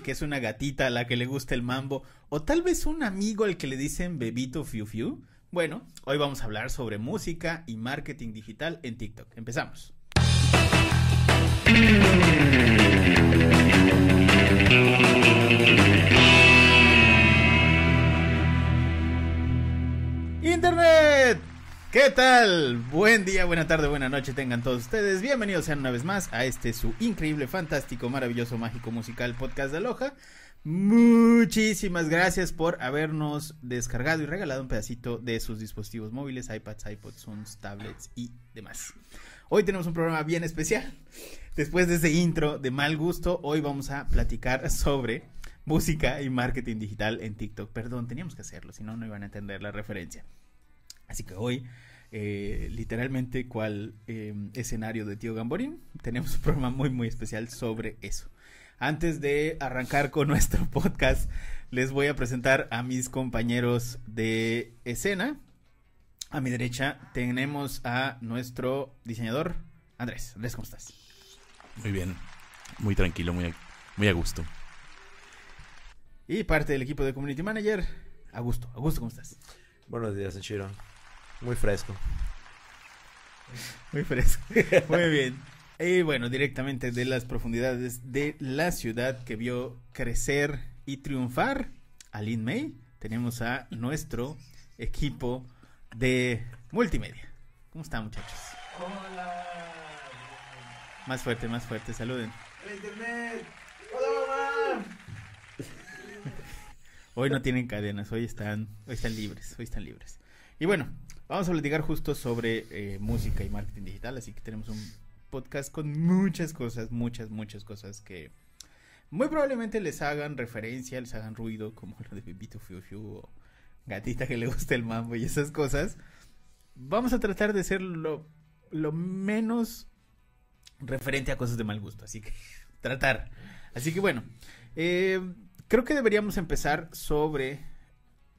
que es una gatita a la que le gusta el mambo, o tal vez un amigo al que le dicen bebito fiu fiu. Bueno, hoy vamos a hablar sobre música y marketing digital en TikTok. Empezamos. Internet. ¿Qué tal? Buen día, buena tarde, buena noche tengan todos ustedes. Bienvenidos sean una vez más a este su increíble, fantástico, maravilloso, mágico, musical podcast de Aloha. Muchísimas gracias por habernos descargado y regalado un pedacito de sus dispositivos móviles, iPads, iPods, Zooms, tablets y demás. Hoy tenemos un programa bien especial. Después de ese intro de mal gusto, hoy vamos a platicar sobre música y marketing digital en TikTok. Perdón, teníamos que hacerlo, si no, no iban a entender la referencia. Así que hoy, eh, literalmente, cual eh, escenario de Tío Gamborín, tenemos un programa muy, muy especial sobre eso. Antes de arrancar con nuestro podcast, les voy a presentar a mis compañeros de escena. A mi derecha tenemos a nuestro diseñador, Andrés. Andrés, ¿cómo estás? Muy bien, muy tranquilo, muy a, muy a gusto. Y parte del equipo de Community Manager, Augusto. Augusto, ¿cómo estás? Buenos días, Chiro. Muy fresco. Muy fresco. Muy bien. Y bueno, directamente de las profundidades de la ciudad que vio crecer y triunfar a Lin May, tenemos a nuestro equipo de multimedia. ¿Cómo están, muchachos? Hola. Más fuerte, más fuerte, saluden. El internet. Hola, mamá. Hoy no tienen cadenas, hoy están, hoy están libres, hoy están libres. Y bueno, vamos a platicar justo sobre eh, música y marketing digital, así que tenemos un podcast con muchas cosas, muchas, muchas cosas que muy probablemente les hagan referencia, les hagan ruido, como lo de Bibito Fiu Fiu o Gatita que le gusta el mambo y esas cosas. Vamos a tratar de ser lo, lo menos referente a cosas de mal gusto, así que tratar. Así que bueno, eh, creo que deberíamos empezar sobre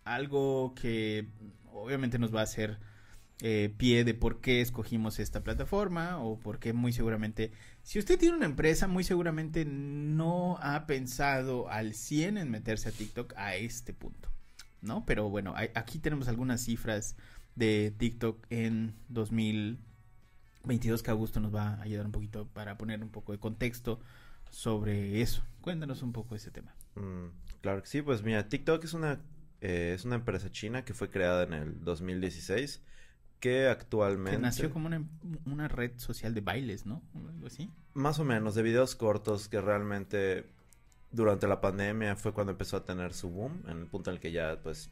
algo que obviamente nos va a hacer eh, pie de por qué escogimos esta plataforma o por qué muy seguramente, si usted tiene una empresa, muy seguramente no ha pensado al 100 en meterse a TikTok a este punto, ¿no? Pero bueno, aquí tenemos algunas cifras de TikTok en 2022 que Augusto nos va a ayudar un poquito para poner un poco de contexto sobre eso. Cuéntanos un poco ese tema. Mm, claro que sí, pues mira, TikTok es una, eh, es una empresa china que fue creada en el 2016, que actualmente... Que nació como una, una red social de bailes, ¿no? Algo así. Más o menos, de videos cortos que realmente durante la pandemia fue cuando empezó a tener su boom, en el punto en el que ya pues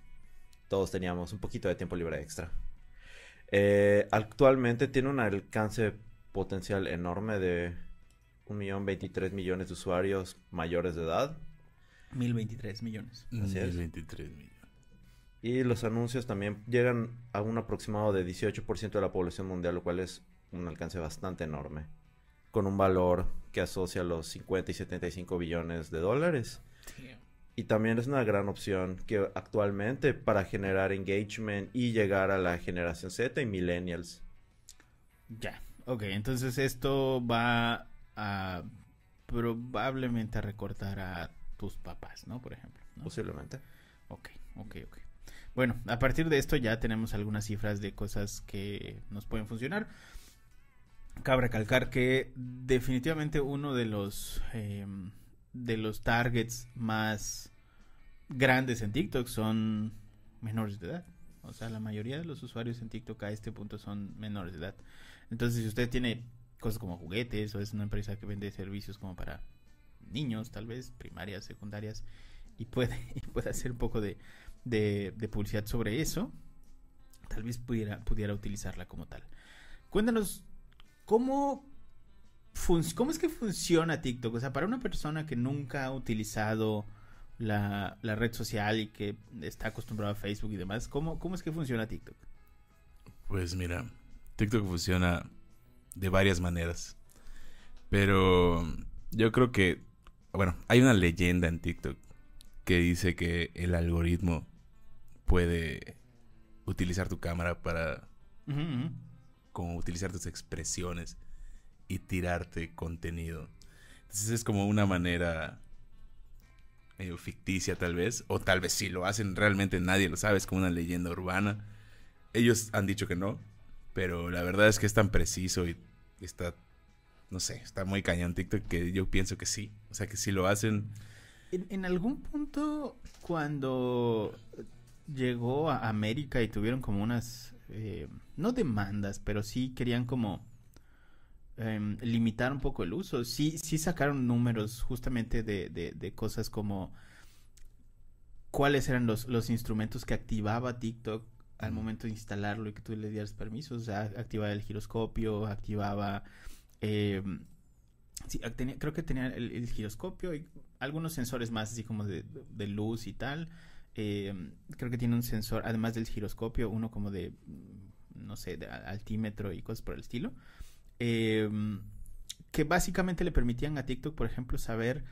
todos teníamos un poquito de tiempo libre extra. Eh, actualmente tiene un alcance potencial enorme de un millón veintitrés millones de usuarios mayores de edad. 1023 millones. Así es. 23 millones. Y los anuncios también llegan a un aproximado de 18% de la población mundial, lo cual es un alcance bastante enorme. Con un valor que asocia los 50 y 75 billones de dólares. Y también es una gran opción que actualmente para generar engagement y llegar a la generación Z y millennials. Ya, ok, entonces esto va a probablemente a recortar a tus papás, ¿no? Por ejemplo. ¿no? Posiblemente. Ok, ok, ok. Bueno, a partir de esto ya tenemos algunas cifras de cosas que nos pueden funcionar. Cabe recalcar que definitivamente uno de los eh, de los targets más grandes en TikTok son menores de edad. O sea, la mayoría de los usuarios en TikTok a este punto son menores de edad. Entonces, si usted tiene cosas como juguetes o es una empresa que vende servicios como para niños, tal vez, primarias, secundarias, y puede, y puede hacer un poco de, de, publicidad sobre eso, tal vez pudiera, pudiera utilizarla como tal. Cuéntanos, ¿cómo, ¿cómo es que funciona TikTok? O sea, para una persona que nunca ha utilizado la, la red social y que está acostumbrado a Facebook y demás, ¿cómo, cómo es que funciona TikTok? Pues mira, TikTok funciona de varias maneras. Pero yo creo que, bueno, hay una leyenda en TikTok que dice que el algoritmo puede utilizar tu cámara para como utilizar tus expresiones y tirarte contenido. Entonces es como una manera medio ficticia tal vez, o tal vez sí lo hacen, realmente nadie lo sabe, es como una leyenda urbana. Ellos han dicho que no, pero la verdad es que es tan preciso y está, no sé, está muy cañón TikTok que yo pienso que sí, o sea que si lo hacen... En, en algún punto, cuando llegó a América y tuvieron como unas, eh, no demandas, pero sí querían como em, limitar un poco el uso. Sí, sí sacaron números justamente de, de, de cosas como cuáles eran los, los instrumentos que activaba TikTok al Ujú. momento de instalarlo y que tú le dieras permisos. O sea, activaba el giroscopio, activaba... em, sí, tenía- creo que tenía el, el giroscopio y algunos sensores más así como de, de luz y tal. Eh, creo que tiene un sensor, además del giroscopio, uno como de, mm, no sé, de altímetro y cosas por el estilo. Eh, que básicamente le permitían a TikTok, por ejemplo, saber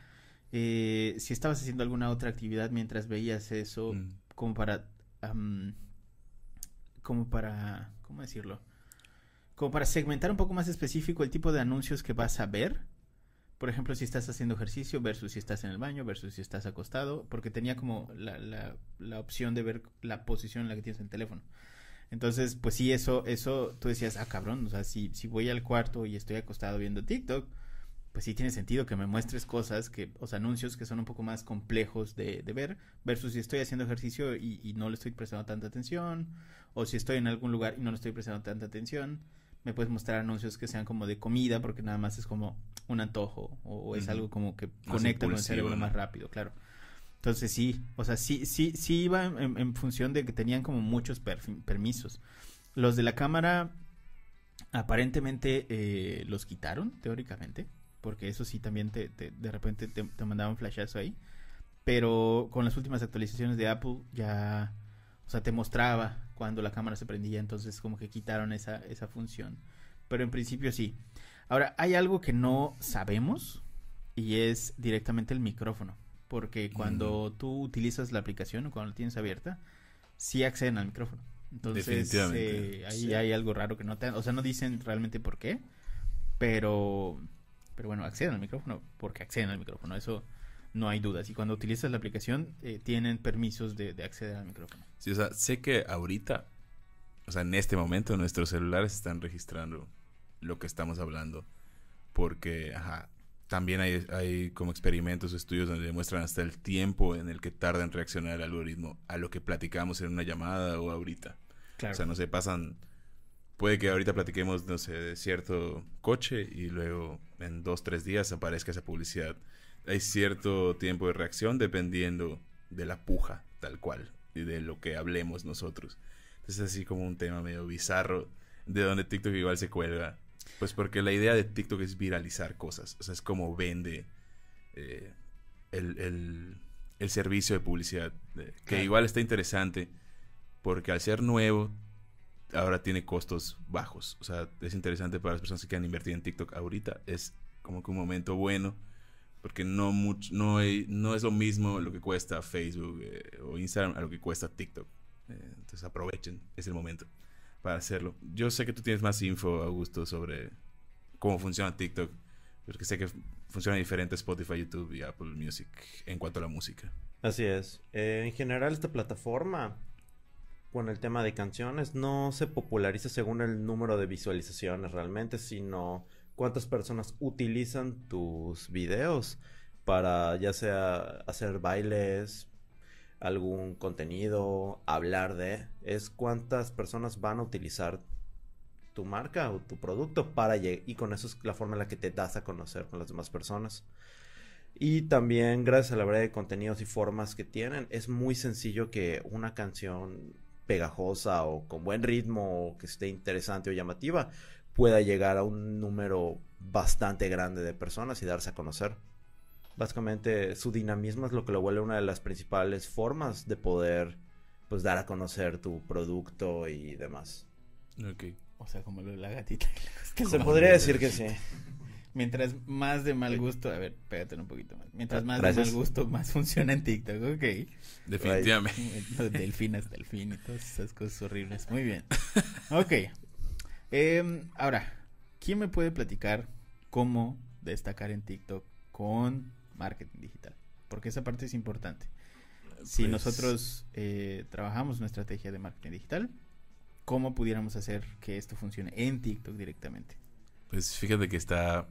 eh, si estabas haciendo alguna otra actividad mientras veías eso, Mm. como para, como para, ¿cómo decirlo? Como para segmentar un poco más específico el tipo de anuncios que vas a ver. Por ejemplo, si estás haciendo ejercicio versus si estás en el baño versus si estás acostado, porque tenía como la, la, la opción de ver la posición en la que tienes el teléfono. Entonces, pues sí, eso, eso, tú decías, ah, cabrón, o sea, si, si voy al cuarto y estoy acostado viendo TikTok, pues sí tiene sentido que me muestres cosas, que, o anuncios que son un poco más complejos de, de ver, versus si estoy haciendo ejercicio y, y no le estoy prestando tanta atención, o si estoy en algún lugar y no le estoy prestando tanta atención, me puedes mostrar anuncios que sean como de comida, porque nada más es como un antojo, o, es algo como que Más conecta con el cerebro ¿no? más rápido, claro. Entonces sí, o sea, sí, sí, sí iba en, función de que tenían como muchos permisos. Los de la cámara aparentemente eh, los quitaron, teóricamente, porque eso sí también te, te- de repente te, te mandaban flashazo ahí. Pero con las últimas actualizaciones de Apple ya, o sea, te mostraba cuando la cámara se prendía, entonces como que quitaron esa, esa función. Pero en principio sí. Ahora, hay algo que no sabemos y es directamente el micrófono. Porque cuando tú utilizas la aplicación o cuando la tienes abierta, sí acceden al micrófono. Entonces, Definitivamente. eh, ahí Sí. hay algo raro que no te... O sea, no dicen realmente por qué, pero... Pero bueno, acceden al micrófono porque acceden al micrófono. Eso no hay dudas. Y cuando utilizas la aplicación, eh, tienen permisos de, de acceder al micrófono. Sí, o sea, sé que ahorita, o sea, en este momento nuestros celulares están registrando lo que estamos hablando. Porque, ajá, también hay, hay como experimentos estudios donde demuestran hasta el tiempo en el que tarda en reaccionar el algoritmo a lo que platicamos en una llamada o ahorita. Claro. O sea, no sé, pasan... Puede que ahorita platiquemos, no sé, de cierto coche y luego en dos, tres días aparezca esa publicidad. Hay cierto tiempo de reacción dependiendo de la puja, tal cual, y de lo que hablemos nosotros. Entonces es así como un tema medio bizarro, de donde TikTok igual se cuelga. Pues porque la idea de TikTok es viralizar cosas. O sea, es como vende eh, el, el- el servicio de publicidad. eh, que Claro. igual está interesante porque al ser nuevo, ahora tiene costos bajos. O sea, es interesante para las personas que quieran invertir en TikTok ahorita. Es como que un momento bueno. Porque no, much- no, no es lo mismo lo que cuesta Facebook eh, o Instagram a lo que cuesta TikTok. Eh, entonces aprovechen, es el momento para hacerlo. Yo sé que tú tienes más info, Augusto, sobre cómo funciona TikTok. Porque sé que funciona diferente Spotify, YouTube y Apple Music en cuanto a la música. Así es. Eh, en general, esta plataforma, con el tema de canciones, no se populariza según el número de visualizaciones realmente, sino cuántas personas utilizan tus videos para ya sea hacer bailes, algún contenido, hablar de, es cuántas personas van a utilizar tu marca o tu producto para lle- y con eso es la forma en la que te das a conocer con las demás personas. Y también gracias a la variedad de contenidos y formas que tienen, es muy sencillo que una canción pegajosa o con buen ritmo o que esté interesante o llamativa pueda llegar a un número bastante grande de personas y darse a conocer. Básicamente su dinamismo es lo que lo vuelve una de las principales formas de poder pues dar a conocer tu producto y demás. Ok. O sea, como lo de la gatita. que Se podría decir que sí. Mientras más de mal gusto, a ver, pégatelo un poquito más. Mientras más gracias. de mal gusto, más funciona en TikTok, ok. Definitivamente. Delfín es delfín y todas esas cosas horribles. Muy bien. Ok. Em, ahora, ¿quién me puede platicar cómo destacar en TikTok con marketing digital? porque esa parte es importante. Si Pues, nosotros eh, trabajamos una estrategia de marketing digital, ¿cómo pudiéramos hacer que esto funcione en TikTok directamente? Pues fíjate que está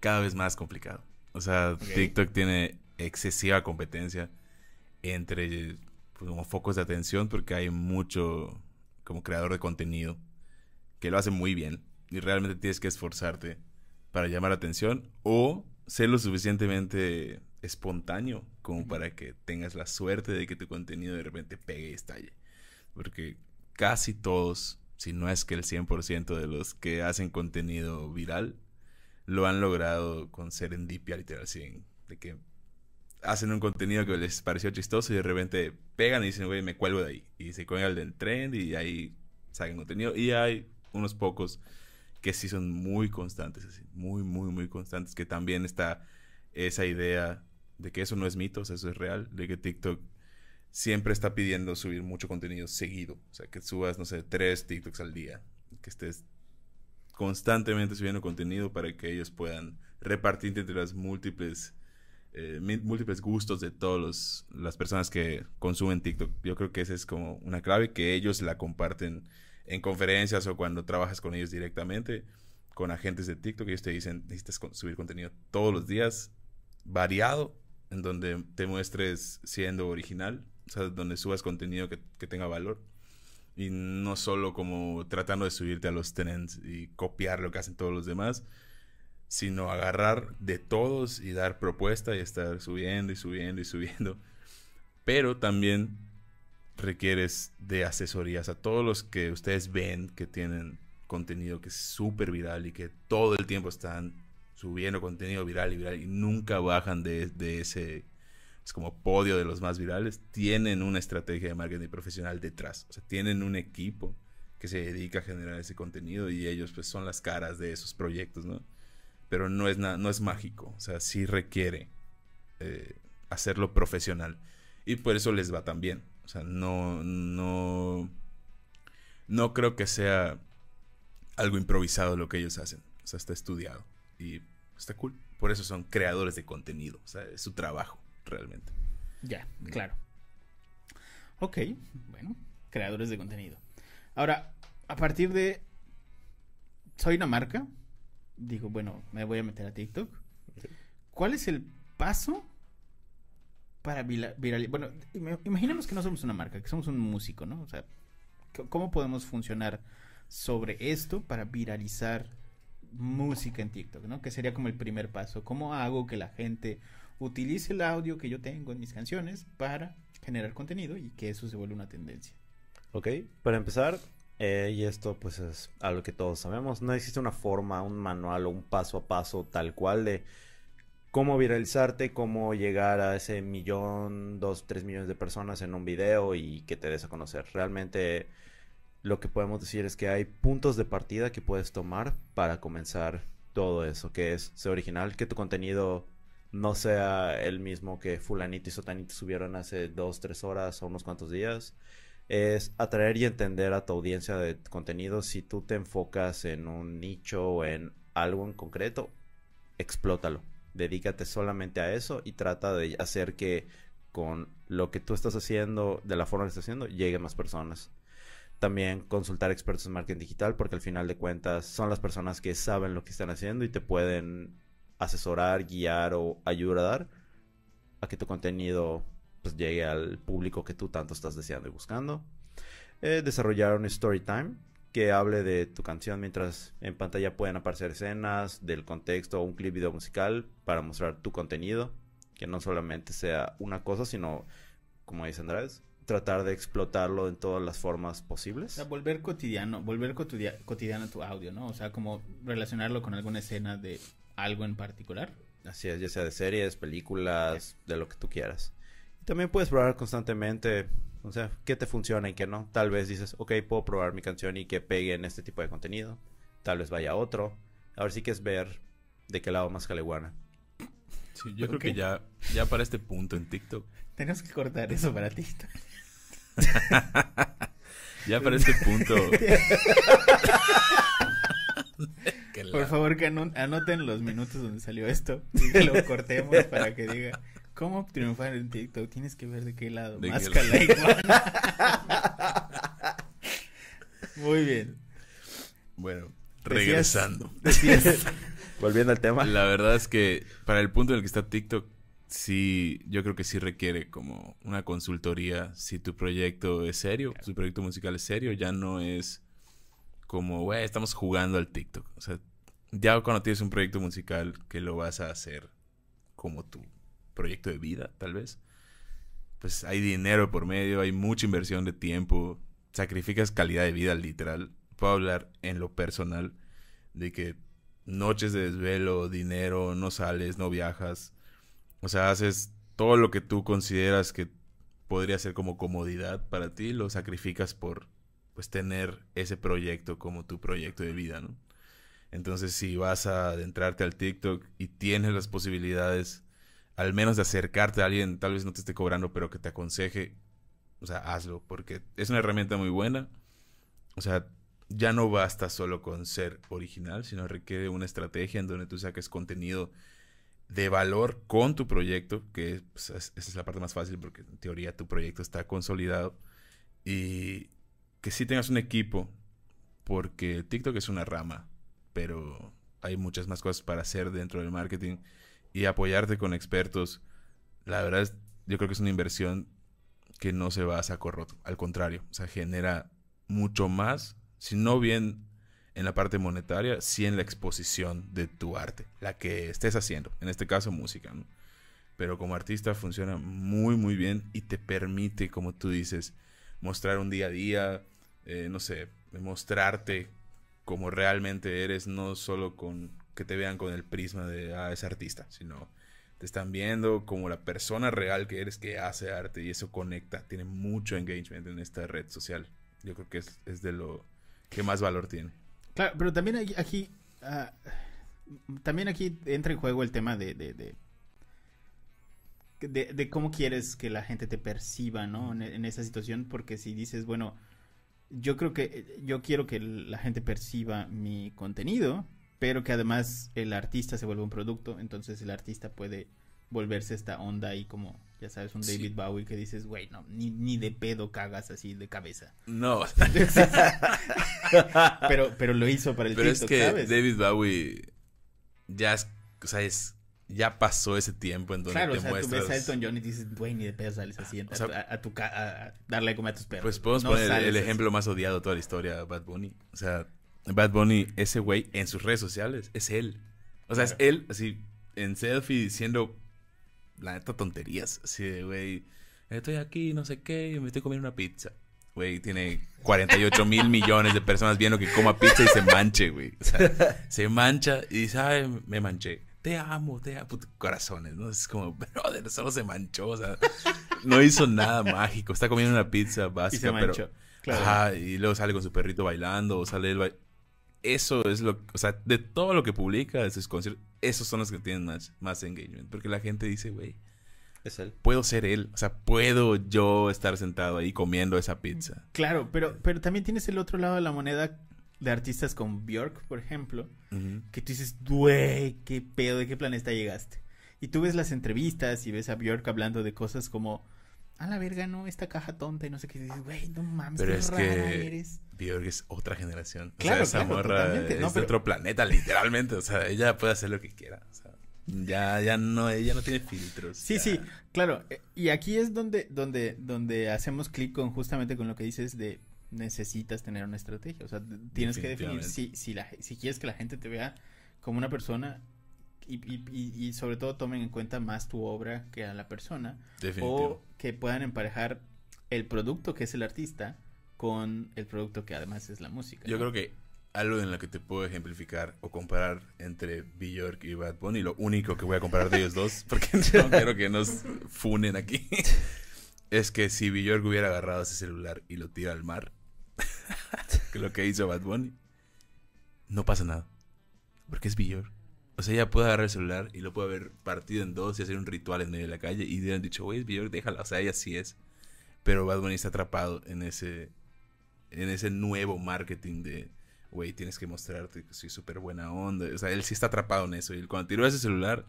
cada vez más complicado. O sea, Ok. TikTok tiene excesiva competencia entre pues, como focos de atención porque hay mucho como creador de contenido que lo hace muy bien y realmente tienes que esforzarte para llamar la atención o ser lo suficientemente espontáneo como para que tengas la suerte de que tu contenido de repente pegue y estalle. Porque casi todos, si no es que el 100% de los que hacen contenido viral, lo han logrado con serendipia, literal, así, de que hacen un contenido que les pareció chistoso y de repente pegan y dicen, güey, me cuelgo de ahí. Y se cuelgan del trend y ahí sacan contenido. Y hay unos pocos que sí son muy constantes, así, muy, muy, muy constantes, que también está esa idea de que eso no es mito, o sea, eso es real, de que TikTok siempre está pidiendo subir mucho contenido seguido, o sea, que subas, no sé, tres TikToks al día, que estés constantemente subiendo contenido para que ellos puedan repartir entre las múltiples eh, múltiples gustos de todas las personas que consumen TikTok. Yo creo que esa es como una clave que ellos la comparten en conferencias o cuando trabajas con ellos directamente, con agentes de TikTok, ellos te dicen, necesitas subir contenido todos los días, variado, en donde te muestres siendo original, o sea, donde subas contenido que, que tenga valor. Y no solo como tratando de subirte a los trends y copiar lo que hacen todos los demás, sino agarrar de todos y dar propuesta y estar subiendo y subiendo y subiendo. Pero también requieres de asesorías a todos los que ustedes ven que tienen contenido que es súper viral y que todo el tiempo están subiendo contenido viral y viral y nunca bajan de, de ese es como podio de los más virales, tienen una estrategia de marketing profesional detrás. O sea, tienen un equipo que se dedica a generar ese contenido y ellos pues son las caras de esos proyectos, ¿no? Pero no es, no es mágico, o sea, sí requiere eh, hacerlo profesional. Y por eso les va tan bien. O sea, no, no, no creo que sea algo improvisado lo que ellos hacen. O sea, está estudiado y está cool. Por eso son creadores de contenido. O sea, es su trabajo, realmente. Ya, claro. Ok, bueno, creadores de contenido. Ahora, a partir de... Soy una marca. Digo, bueno, me voy a meter a TikTok. ¿Cuál es el paso para viralizar? Bueno, im- imaginemos que no somos una marca, que somos un músico, ¿no? O sea, ¿cómo podemos funcionar sobre esto para viralizar música en TikTok, ¿no? Que sería como el primer paso. ¿Cómo hago que la gente utilice el audio que yo tengo en mis canciones para generar contenido y que eso se vuelva una tendencia? Ok, para empezar, eh, y esto pues es algo que todos sabemos, no existe una forma, un manual o un paso a paso tal cual de cómo viralizarte, cómo llegar a ese millón, dos, tres millones de personas en un video y que te des a conocer. Realmente lo que podemos decir es que hay puntos de partida que puedes tomar para comenzar todo eso, que es ser original, que tu contenido no sea el mismo que fulanito y sotanito subieron hace dos, tres horas o unos cuantos días es atraer y entender a tu audiencia de contenido. Si tú te enfocas en un nicho o en algo en concreto, explótalo. Dedícate solamente a eso y trata de hacer que con lo que tú estás haciendo, de la forma que estás haciendo, lleguen más personas. También consultar expertos en marketing digital porque al final de cuentas son las personas que saben lo que están haciendo y te pueden asesorar, guiar o ayudar a que tu contenido pues llegue al público que tú tanto estás deseando y buscando. Eh, desarrollar un story time que hable de tu canción mientras en pantalla pueden aparecer escenas del contexto o un clip video musical para mostrar tu contenido. Que no solamente sea una cosa, sino, como dice Andrés, tratar de explotarlo en todas las formas O posibles. sea, volver cotidiano, volver cotidia- cotidiano tu audio, ¿no? O sea, como relacionarlo con alguna escena de algo en particular. Así es, ya sea de series, películas, de lo que tú quieras. También puedes probar constantemente, o sea, qué te funciona y qué no. Tal vez dices, ok, puedo probar mi canción y que pegue en este tipo de contenido. Tal vez vaya a otro. Ahora sí que es ver de qué lado más caleguana. Sí, yo creo que ya, ya para este punto en TikTok, Tenemos que cortar eso para ti. ya para este punto, Por favor, que ano- anoten los minutos donde salió esto y que lo cortemos para que diga cómo triunfar en TikTok. Tienes que ver de qué lado. ¿De Más qué lado? iguana. Muy bien. Bueno, regresando. Decías, Volviendo al tema. La verdad es que para el punto en el que está TikTok, sí, yo creo que sí requiere como una consultoría. Si tu proyecto es serio, si tu proyecto musical es serio, ya no es como, güey, estamos jugando al TikTok. O sea, ya cuando tienes un proyecto musical que lo vas a hacer como tu proyecto de vida, tal vez, pues hay dinero por medio, hay mucha inversión de tiempo, sacrificas calidad de vida literal. Puedo hablar en lo personal de que noches de desvelo, dinero, no sales, no viajas. O sea, haces todo lo que tú consideras que podría ser como comodidad para ti, lo sacrificas por pues tener ese proyecto como tu proyecto de vida, ¿no? Entonces, si vas a adentrarte al TikTok y tienes las posibilidades al menos de acercarte a alguien, tal vez no te esté cobrando, pero que te aconseje, o sea, hazlo, porque es una herramienta muy buena. O sea, ya no basta solo con ser original, sino requiere una estrategia en donde tú saques contenido de valor con tu proyecto, que pues, es- esa es la parte más fácil porque en teoría tu proyecto está consolidado y que sí tengas un equipo, porque TikTok es una rama, pero hay muchas más cosas para hacer dentro del marketing y apoyarte con expertos. La verdad es, yo creo que es una inversión que no se va a saco roto, al contrario, o sea, genera mucho más, si no bien en la parte monetaria, sí en la exposición de tu arte, la que estés haciendo, en este caso música. Pero como artista funciona muy, muy bien y te permite, como tú dices, mostrar un día a día, eh, no sé, mostrarte como realmente eres, no solo con que te vean con el prisma de, ah, es artista, sino te están viendo como la persona real que eres que hace arte y eso conecta, tiene mucho engagement en esta red social. Yo creo que es, es de lo que más valor tiene. claro, pero también aquí, ah, también aquí entra en juego el tema de, de, de, de- de cómo quieres que la gente te perciba, ¿no? En, en esa situación, porque si dices, bueno, yo creo que yo quiero que la gente perciba mi contenido, pero que además el artista se vuelva un producto, entonces el artista puede volverse esta onda ahí como, ya sabes, un Sí. David Bowie que dices, güey, no, ni, ni de pedo cagas así de cabeza. No, pero, pero lo hizo para el pero es que ¿sabes? David Bowie ya es, o sea, es, ya pasó ese tiempo en donde Claro, te o sea, muestras. tú ves a Elton John y dices, güey, ni de pedo sales así a, O sea, a- a tu ca- a, a darle de comer a tus perros. Pues podemos No poner el- el ejemplo más odiado de toda la historia, Bad Bunny. O sea, Bad Bunny, ese güey en sus redes sociales, es él. O sea, es él, así, en selfie diciendo, la neta, tonterías. Así de, güey, estoy aquí, no sé qué, y me estoy comiendo una pizza. Güey, tiene 48 mil millones de personas viendo que coma pizza y se manche, güey. O sea, se mancha y dice, ay, me manché. Te amo, te amo, puto, corazones, ¿no? Es como, brother, solo se manchó, o sea, no hizo nada mágico. Está comiendo una pizza Y básica, pero... Claro. Ajá, y luego sale con su perrito bailando, o sale él Eso es lo, o sea, de todo lo que publica, de sus conciertos, esos son los que tienen más, más engagement. Porque la gente dice, güey, Es él. puedo ser él. O sea, puedo yo estar sentado ahí comiendo esa pizza. Claro, pero, pero también tienes el otro lado de la moneda de artistas con Björk, por ejemplo, que tú dices, güey, qué pedo, de qué planeta llegaste. Y tú ves las entrevistas y ves a Björk hablando de cosas como, a la verga, no, esta caja tonta y no sé qué. Y dices, güey, no mames, Pero qué es rara que eres. Björk es otra generación. Claro, o sea, esa claro, morra totalmente. es No, de pero- otro planeta, literalmente. O sea, ella puede hacer lo que quiera. O sea, ya, ya no, ella no tiene filtros. Sí, ya. sí, claro. eh, Y aquí es donde, donde, donde hacemos clic con justamente con lo que dices de necesitas tener una estrategia. O sea, tienes que definir si, si, la, si quieres que la gente te vea como una persona y, y sobre todo tomen en cuenta más tu obra que a la persona. Definitivo. O que puedan emparejar el producto que es el artista con el producto que además es la música. Yo ¿no? creo que algo en lo que te puedo ejemplificar o comparar entre Bjork y Bad Bunny, lo único que voy a comparar de ellos dos, porque no quiero que nos funen aquí, es que si Bjork hubiera agarrado ese celular y lo tira al mar, que lo que hizo Bad Bunny, no pasa nada, porque es Bjork. O sea, ella puede agarrar el celular y lo puede haber partido en dos y hacer un ritual en medio de la calle y hubieran dicho, güey, es Bjork, déjala. O sea, ella sí es. Pero Bad Bunny está atrapado en ese, en ese nuevo marketing de güey, tienes que mostrarte que soy súper buena onda. O sea, él sí está atrapado en eso. Y cuando tiró ese celular,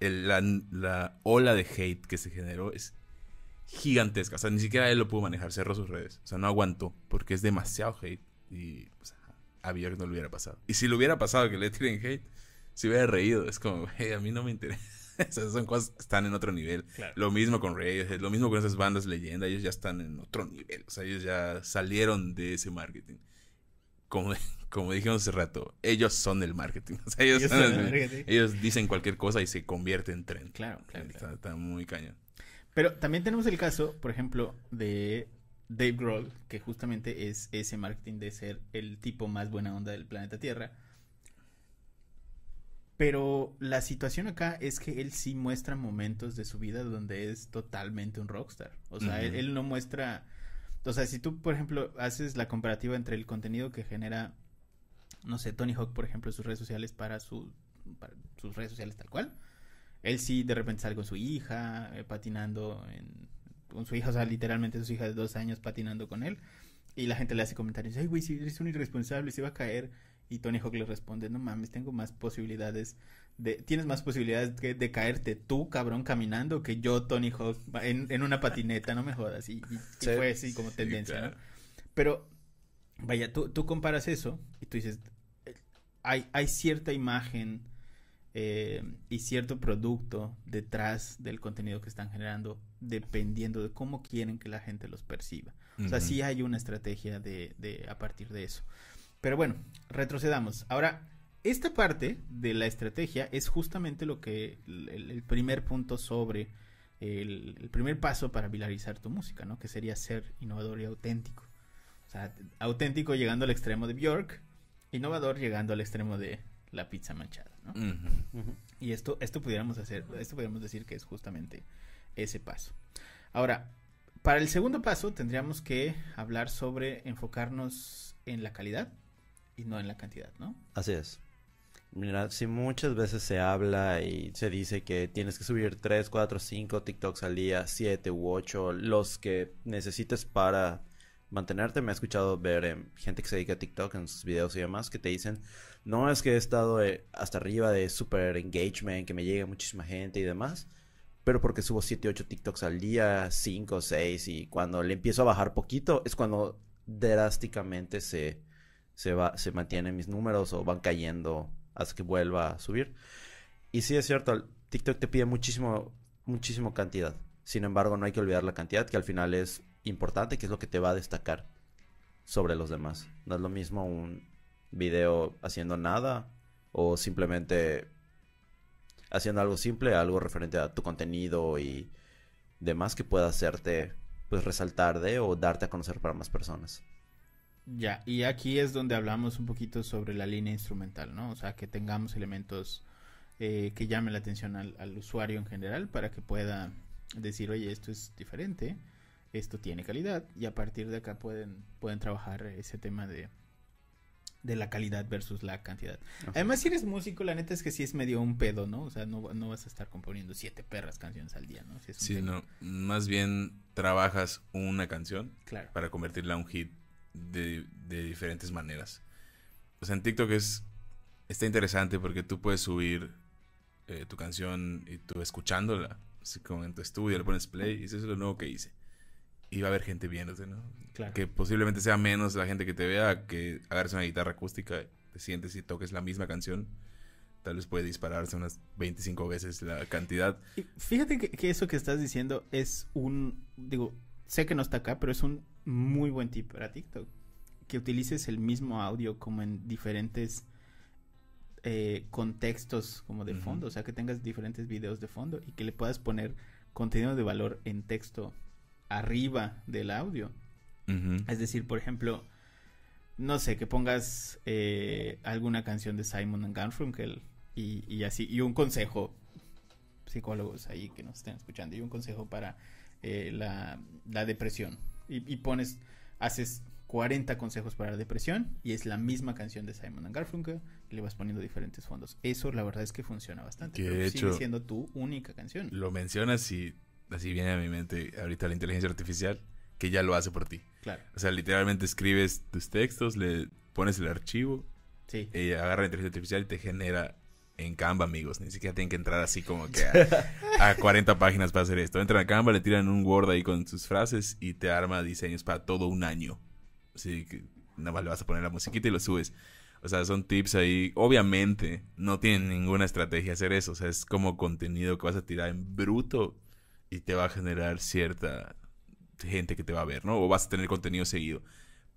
el- la, la ola de hate que se generó es gigantesca. O sea, ni siquiera él lo pudo manejar, cerró sus redes. O sea, no aguantó, porque es demasiado hate. Y pues, a Bjork no le hubiera pasado. Y si le hubiera pasado que le tiren hate, se hubiera reído. Es como, güey, a mí no me interesa. Esas son cosas que están en otro nivel. Claro. Lo mismo con Radiohead, lo mismo con esas bandas leyenda, ellos ya están en otro nivel. O sea, ellos ya salieron de ese marketing. Como, como dijimos hace rato, ellos son el marketing. O sea, ellos, Ellos son son el- el marketing. ellos dicen cualquier cosa y se convierte en tren. Claro, claro, Está, claro. está muy cañón. Pero también tenemos el caso, por ejemplo, de Dave Grohl, que justamente es ese marketing de ser el tipo más buena onda del planeta Tierra. Pero la situación acá es que él sí muestra momentos de su vida donde es totalmente un rockstar. O sea, él, no muestra... O sea, si tú, por ejemplo, haces la comparativa entre el contenido que genera, no sé, Tony Hawk, por ejemplo, sus redes sociales para, su, para sus redes sociales tal cual. Él sí de repente sale con su hija, eh, patinando en, con su hija, o sea, literalmente su hija de dos años patinando con él. Y la gente le hace comentarios, ay, güey, si eres un irresponsable, se va a caer. Y Tony Hawk le responde, no mames, tengo más posibilidades de, tienes más posibilidades de, de caerte tú, cabrón, caminando, que yo, Tony Hawk, en, en una patineta, no me jodas. Y, y- y Sí. fue así como Sí, tendencia, claro. ¿no? Pero, vaya, tú, tú comparas eso y tú dices, hay, hay cierta imagen eh, y cierto producto detrás del contenido que están generando, dependiendo de cómo quieren que la gente los perciba. O sea, sí hay una estrategia de, de a partir de eso. Pero bueno, retrocedamos. Ahora, esta parte de la estrategia es justamente lo que el, el primer punto sobre el, el primer paso para viralizar tu música, ¿no? Que sería ser innovador y auténtico. O sea, auténtico llegando al extremo de Bjork, innovador llegando al extremo de la pizza manchada, ¿no? Y esto, esto pudiéramos hacer, esto pudiéramos decir que es justamente ese paso. Ahora, para el segundo paso tendríamos que hablar sobre enfocarnos en la calidad y no en la cantidad, ¿no? Así es. Mira, si muchas veces se habla y se dice que tienes que subir 3, 4, 5 TikToks al día, 7 u 8, los que necesites para mantenerte. Me he escuchado ver eh, gente que se dedica a TikTok en sus videos y demás que te dicen, no es que he estado eh, hasta arriba de super engagement, que me llegue muchísima gente y demás, pero porque subo 7, 8 TikToks al día, 5, 6 y cuando le empiezo a bajar poquito es cuando drásticamente se, se, va, se mantienen mis números o van cayendo hasta que vuelva a subir. Y sí es cierto, TikTok te pide muchísimo, muchísimo cantidad. Sin embargo, no hay que olvidar la cantidad, que al final es importante, que es lo que te va a destacar sobre los demás. No es lo mismo un video haciendo nada o simplemente haciendo algo simple, algo referente a tu contenido y demás que pueda hacerte pues resaltar de o darte a conocer para más personas. Ya, y aquí es donde hablamos un poquito sobre la línea instrumental, ¿no? O sea, que tengamos elementos eh, que llamen la atención al, al usuario en general para que pueda decir, oye, esto es diferente, esto tiene calidad, y a partir de acá pueden, pueden trabajar ese tema de, de la calidad versus la cantidad. Además, si eres músico, la neta es que sí es medio un pedo, ¿no? O sea, no, no vas a estar componiendo siete perras canciones al día, ¿no? Sí, es un Sí, no. Más bien trabajas una canción Claro. para convertirla a un hit de, de diferentes maneras. O sea, en TikTok es está interesante porque tú puedes subir eh, tu canción y tú escuchándola, así como en tu estudio, le pones play y eso es lo nuevo que hice. Y va a haber gente viéndote, ¿no? Claro. Que posiblemente sea menos la gente que te vea que agarres una guitarra acústica, te sientes y toques la misma canción. Tal vez puede dispararse unas 25 veces la cantidad. Y fíjate que, que eso que estás diciendo es un, digo, sé que no está acá, pero es un muy buen tip para TikTok. Que utilices el mismo audio como en diferentes eh, contextos como de fondo, o sea, que tengas diferentes videos de fondo y que le puedas poner contenido de valor en texto arriba del audio. Es decir, por ejemplo, no sé, que pongas eh, alguna canción de Simon and Garfunkel y, y así, y un consejo, psicólogos ahí que nos estén escuchando, y un consejo para eh, la, la depresión. Y, y pones, haces 40 consejos para la depresión y es la misma canción de Simon and Garfunkel y le vas poniendo diferentes fondos. Eso la verdad es que funciona bastante. Que pero sigue siendo tu única canción. Lo mencionas y así viene a mi mente ahorita la inteligencia artificial que ya lo hace por ti. Claro. O sea, literalmente escribes tus textos, le pones el archivo, Sí. y agarra la inteligencia artificial y te genera en Canva, amigos. Ni siquiera tienen que entrar así como que a, a 40 páginas para hacer esto. Entran a Canva, le tiran un Word ahí con sus frases y te arma diseños para todo un año. Así que nada más le vas a poner la musiquita y lo subes. O sea, son tips ahí. Obviamente, no tienen ninguna estrategia hacer eso. O sea, es como contenido que vas a tirar en bruto y te va a generar cierta gente que te va a ver, ¿no? O vas a tener contenido seguido.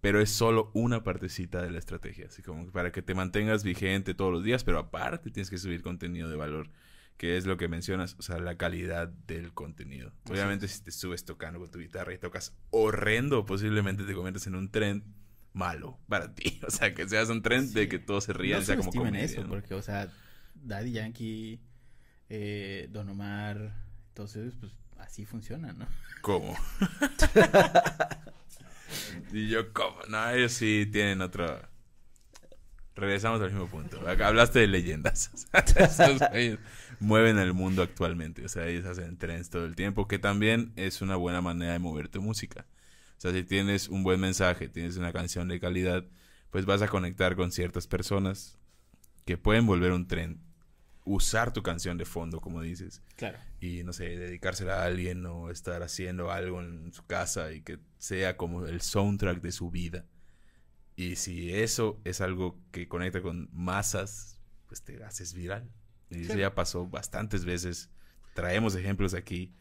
Pero es solo una partecita de la estrategia. Así como para que te mantengas vigente todos los días, pero aparte tienes que subir contenido de valor. Que es lo que mencionas, o sea, la calidad del contenido. Así Obviamente, si te subes tocando con tu guitarra y tocas horrendo, posiblemente te conviertes en un trend malo para ti. O sea, que seas un trend de Sí. que todos se rían, no sea como comedia, eso, ¿no? porque, o sea, Daddy Yankee, eh, Don Omar, entonces, pues, así funciona, ¿no? ¿Cómo? y yo, ¿cómo? No, ellos sí tienen otro... Regresamos al mismo punto. Hablaste de leyendas. Mueven el mundo actualmente. O sea, ellos hacen trends todo el tiempo, que también es una buena manera de mover tu música. O sea, si tienes un buen mensaje, tienes una canción de calidad, pues vas a conectar con ciertas personas que pueden volver un trend. Usar tu canción de fondo, como dices Claro. y no sé, dedicársela a alguien o estar haciendo algo en su casa y que sea como el soundtrack de su vida. Y si eso es algo que conecta con masas, pues te haces viral. Y eso ya pasó bastantes veces. Traemos ejemplos aquí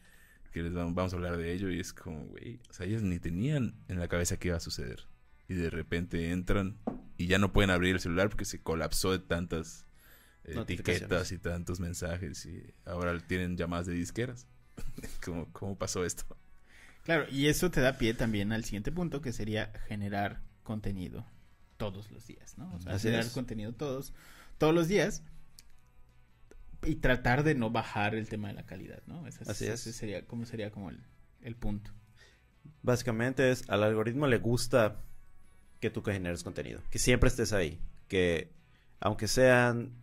que les vamos, a hablar de ello y es como, güey, o sea, ellos ni tenían en la cabeza que iba a suceder. Y de repente entran y ya no pueden abrir el celular porque se colapsó de tantas. Etiquetas y tantos mensajes y ahora tienen llamadas de disqueras. ¿Cómo, ¿Cómo pasó esto? Claro, y eso te da pie también al siguiente punto, que sería generar contenido todos los días, ¿no? O sea, Así generar es. contenido todos, todos los días y tratar de no bajar el tema de la calidad, ¿no? Ese, Así es. sería, como sería como el, el punto. Básicamente es, al algoritmo le gusta que tú generes contenido, que siempre estés ahí, que aunque sean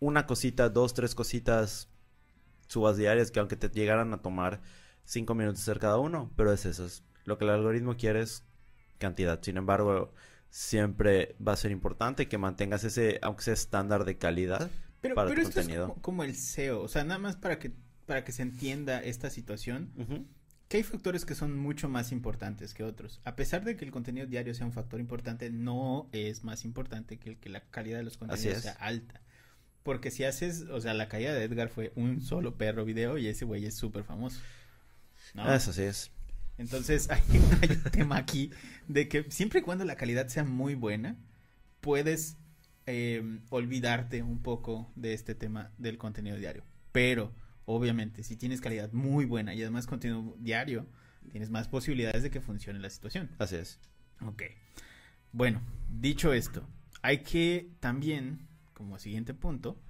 una cosita, dos, tres cositas subas diarias, que aunque te llegaran a tomar cinco minutos hacer cada uno, pero es eso, es lo que el algoritmo quiere es cantidad. Sin embargo, siempre va a ser importante que mantengas ese, aunque sea estándar de calidad. Pero, para pero tu esto contenido. es como, como el SEO, o sea, nada más para que, para que se entienda esta situación, que hay factores que son mucho más importantes que otros. A pesar de que el contenido diario sea un factor importante, no es más importante que el que la calidad de los contenidos sea alta. Porque si haces, o sea, la caída de Edgar fue un solo perro video y ese güey es súper famoso. ¿no? Eso sí es. Entonces hay, hay un tema aquí de que siempre y cuando la calidad sea muy buena, puedes eh, olvidarte un poco de este tema del contenido diario. Pero, obviamente, si tienes calidad muy buena y además contenido diario, tienes más posibilidades de que funcione la situación. Así es. Ok. Bueno, dicho esto, hay que también, como siguiente punto,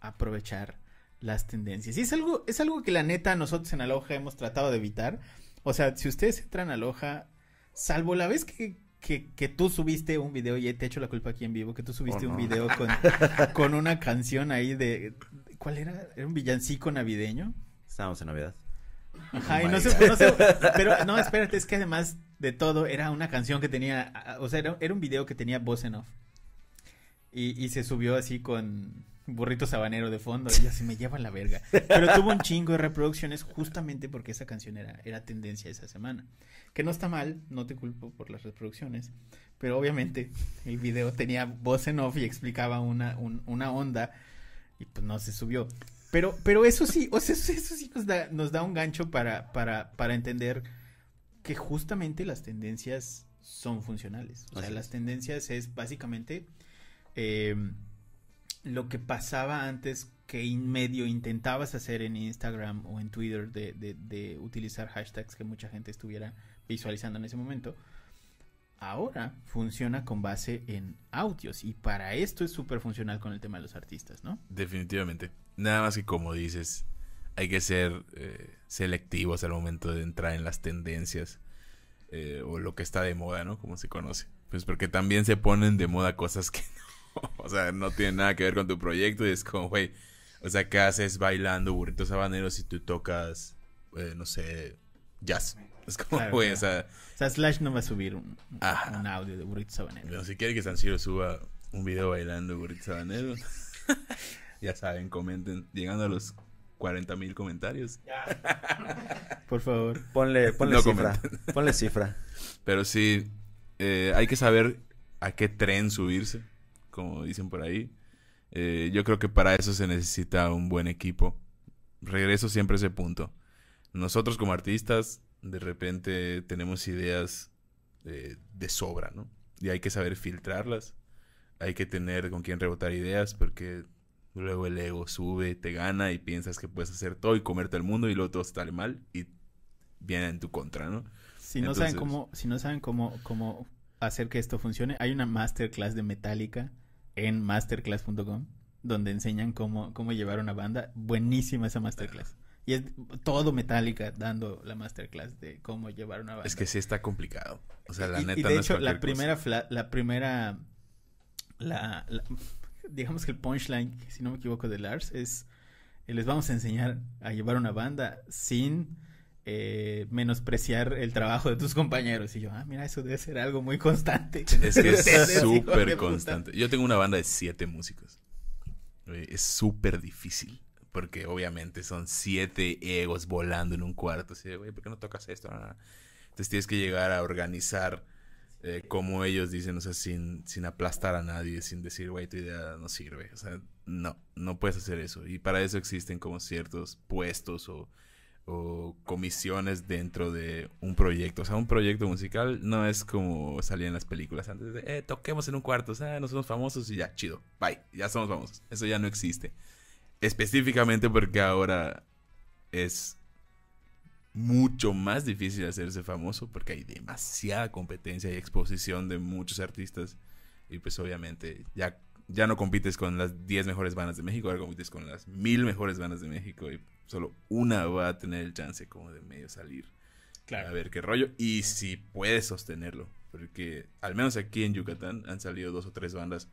aprovechar las tendencias. Y es algo, es algo que la neta nosotros en Aloha hemos tratado de evitar. O sea, si ustedes entran a Aloha, salvo la vez que, que, que tú subiste un video, y te echo la culpa aquí en vivo, que tú subiste Oh, un video con, con una canción ahí de... ¿Cuál era? ¿Era un villancico navideño? Estamos en Navidad. Ajá, Oh y no sé, God. no sé, pero no, espérate, es que además de todo era una canción que tenía, o sea, era, era un video que tenía voz en off. Y, y se subió así con burrito sabanero de fondo y así me lleva la verga. Pero tuvo un chingo de reproducciones justamente porque esa canción era, era tendencia esa semana. Que no está mal, no te culpo por las reproducciones, pero obviamente el video tenía voz en off y explicaba una, un- una onda y pues no se subió. Pero, pero eso sí, o sea, eso, eso sí nos da, nos da un gancho para, para, para entender que justamente las tendencias son funcionales. O sea, las tendencias es básicamente eh, lo que pasaba antes que en medio intentabas hacer en Instagram o en Twitter de, de, de utilizar hashtags que mucha gente estuviera visualizando en ese momento. Ahora funciona con base en audios y para esto es súper funcional con el tema de los artistas, ¿no? Definitivamente. Nada más que como dices, hay que ser eh, selectivos al momento de entrar en las tendencias eh, o lo que está de moda, ¿no? Como se conoce. Pues porque también se ponen de moda cosas que o sea, no tienen nada que ver con tu proyecto y es como, güey, o sea, ¿qué haces bailando burritos habaneros si tú tocas, eh, no sé, jazz. Es como, güey, claro. o sea, O sea, Slash no va a subir un, audio de burrito sabanero. bueno, si quiere que San Siro suba un video bailando burrito sabanero, ya saben, comenten. Llegando a los 40 mil comentarios. Por favor. Ponle, ponle No cifra. Ponle cifra. Pero sí, eh, hay que saber a qué tren subirse, como dicen por ahí. Eh, yo creo que para eso se necesita un buen equipo. Regreso siempre a ese punto. Nosotros como artistas, de repente tenemos ideas eh, de sobra, ¿no? Y hay que saber filtrarlas. Hay que tener con quién rebotar ideas porque luego el ego sube, te gana y piensas que puedes hacer todo y comerte el mundo y luego todo sale mal y viene en tu contra, ¿no? Si no saben cómo, si no saben cómo, cómo hacer que esto funcione, hay una masterclass de Metallica en masterclass.com donde enseñan cómo, cómo llevar una banda. Buenísima esa masterclass. Y es todo Metallica dando la masterclass de cómo llevar una banda. Es que sí está complicado. O sea, la y, y neta de no es hecho, la cualquier cosa. primera, fla- la primera, la, la- digamos que el punchline, si no me equivoco, de Lars es, les vamos a enseñar a llevar una banda sin eh, menospreciar el trabajo de tus compañeros. Y yo, ah, mira, eso debe ser algo muy constante. Es que es súper constante. Yo tengo una banda de siete músicos. Güey, Es súper difícil. Porque obviamente son siete egos volando en un cuarto. Así de, güey, ¿por qué no tocas esto? No, no, no. Entonces tienes que llegar a organizar eh, como ellos dicen, o sea, sin, sin aplastar a nadie, sin decir, güey, tu idea no sirve. O sea, no, no puedes hacer eso. Y para eso existen como ciertos puestos o, o comisiones dentro de un proyecto. O sea, un proyecto musical no es como salía en las películas antes de, eh, toquemos en un cuarto, o sea, no somos famosos y ya, chido, bye, ya somos famosos. Eso ya no existe. Específicamente porque ahora es mucho más difícil hacerse famoso porque hay demasiada competencia y exposición de muchos artistas y pues obviamente ya, ya no compites con las 10 mejores bandas de México, ahora compites con las mil mejores bandas de México y solo una va a tener el chance como de medio salir a ver qué rollo y si puedes sostenerlo porque al menos aquí en Yucatán han salido dos o tres bandas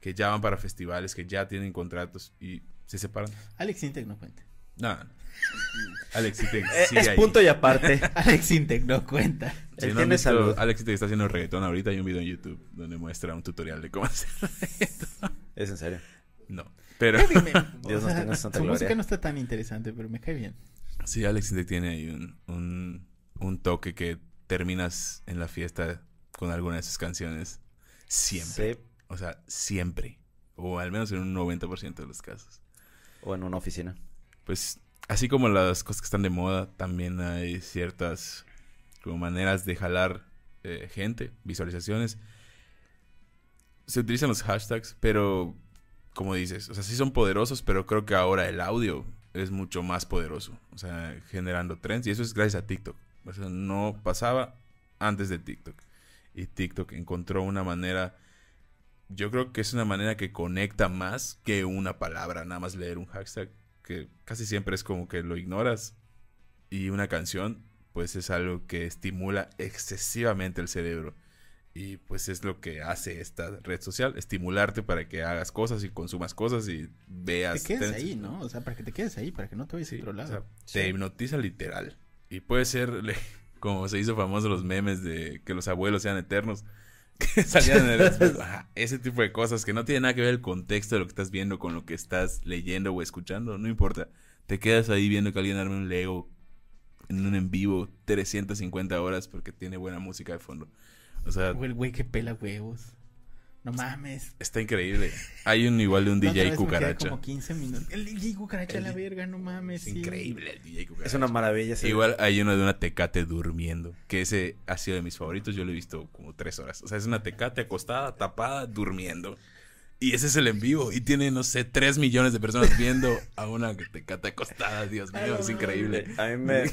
que ya van para festivales, que ya tienen contratos y se separan. Alex Intec no cuenta. No, no. Alex Intec Eh, sigue es ahí. punto y aparte. Alex Intec no cuenta. Si no han tiene visto, salud. Alex Intec está haciendo reggaetón ahorita. Hay un video en YouTube donde muestra un tutorial de cómo hacer reggaetón. Es en serio. No, pero Dios Dios nos tenga en santa Su gloria. música no está tan interesante, pero me cae bien. sí, Alex Intec tiene ahí un, un, un toque que terminas en la fiesta con alguna de sus canciones. Siempre. Sí, O sea, siempre. O al menos en un 90% de los casos. o en una oficina. pues así como las cosas que están de moda, también hay ciertas como maneras de jalar eh, gente, visualizaciones. Se utilizan los hashtags, pero como dices, o sea, sí son poderosos, pero creo que ahora el audio es mucho más poderoso, o sea, generando trends y eso es gracias a TikTok. O sea, no pasaba antes de TikTok. Y TikTok encontró una manera yo creo que es una manera que conecta más que una palabra, nada más leer un hashtag, que casi siempre es como que lo ignoras. Y una canción, pues es algo que estimula excesivamente el cerebro. Y pues es lo que hace esta red social, estimularte para que hagas cosas y consumas cosas y veas. Te quedes ahí, ¿no? O sea, para que te quedes ahí, para que no te vayas a otro o lado. sea, te hipnotiza literal. Y puede ser, como se hizo famoso los memes de que los abuelos sean eternos. Que salían en el. Ajá, ese tipo de cosas que no tiene nada que ver el contexto de lo que estás viendo con lo que estás leyendo o escuchando. No importa. Te quedas ahí viendo que alguien arme un Lego en un en vivo 350 horas porque tiene buena música de fondo. O sea, el güey que pela huevos. No mames. está increíble. Hay un igual de un DJ cucaracha. como 15 minutos. El DJ cucaracha a la El- verga, no mames. Es sí. increíble el DJ cucaracha. Es una maravilla. sí. Igual hay uno de una tecate durmiendo, que ese ha sido de mis favoritos, yo lo he visto como tres horas. O sea, es una tecate acostada, tapada, durmiendo. Y ese es el en vivo. Y tiene, no sé, tres millones de personas viendo a una tecate acostada. Dios mío, es increíble. A mí me,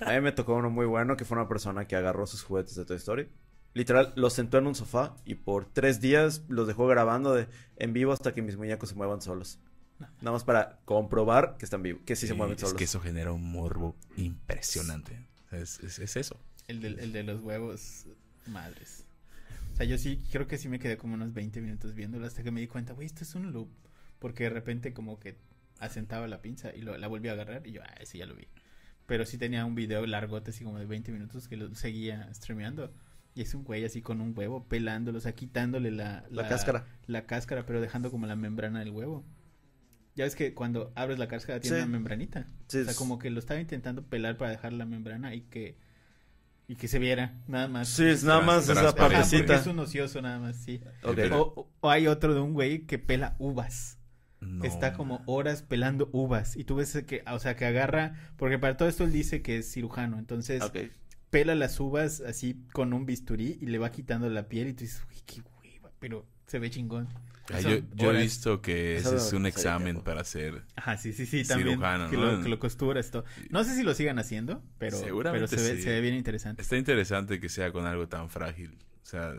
a mí me tocó uno muy bueno que fue una persona que agarró sus juguetes de Toy Story. Literal, los sentó en un sofá y por tres días los dejó grabando de, en vivo hasta que mis muñecos se muevan solos. Nada más para comprobar que están vivos, que sí, se mueven es solos. que eso genera un morbo impresionante. Es, es- es eso. El de, el de los huevos, madres. O sea, yo sí, creo que sí me quedé como unos 20 minutos viéndolo hasta que me di cuenta, güey, esto es un loop. Porque de repente como que asentaba la pinza y lo- la volví a agarrar y yo, ah, ese ya lo vi. pero sí tenía un video largote, así como de 20 minutos, que lo seguía streameando. Y es un güey así con un huevo, pelándolo, o sea, quitándole la, La cáscara. La cáscara, pero dejando como la membrana del huevo. Ya ves que cuando abres la cáscara tiene Sí. una membranita. Sí, o sea, es- como que lo estaba intentando pelar para dejar la membrana y que y que se viera, nada más. Sí, es nada más esa partecita. es un ocioso nada más, sí. Ok. O, o hay otro de un güey que pela uvas. No. Está como horas pelando uvas. Y tú ves que, o sea, que agarra, porque para todo esto él dice que es cirujano. Entonces, Ok. Pela las uvas así con un bisturí y le va quitando la piel y tú dices, uy, qué hueva, pero se ve chingón. Ah, yo, yo he visto que ese es un examen para hacer. Ajá, sí, sí, sí, también. Cirujano, que, ¿no? lo, que lo costuras todo. No sé si lo sigan haciendo, pero, pero se, ve, sí. se ve bien interesante. Está interesante que sea con algo tan frágil. O sea,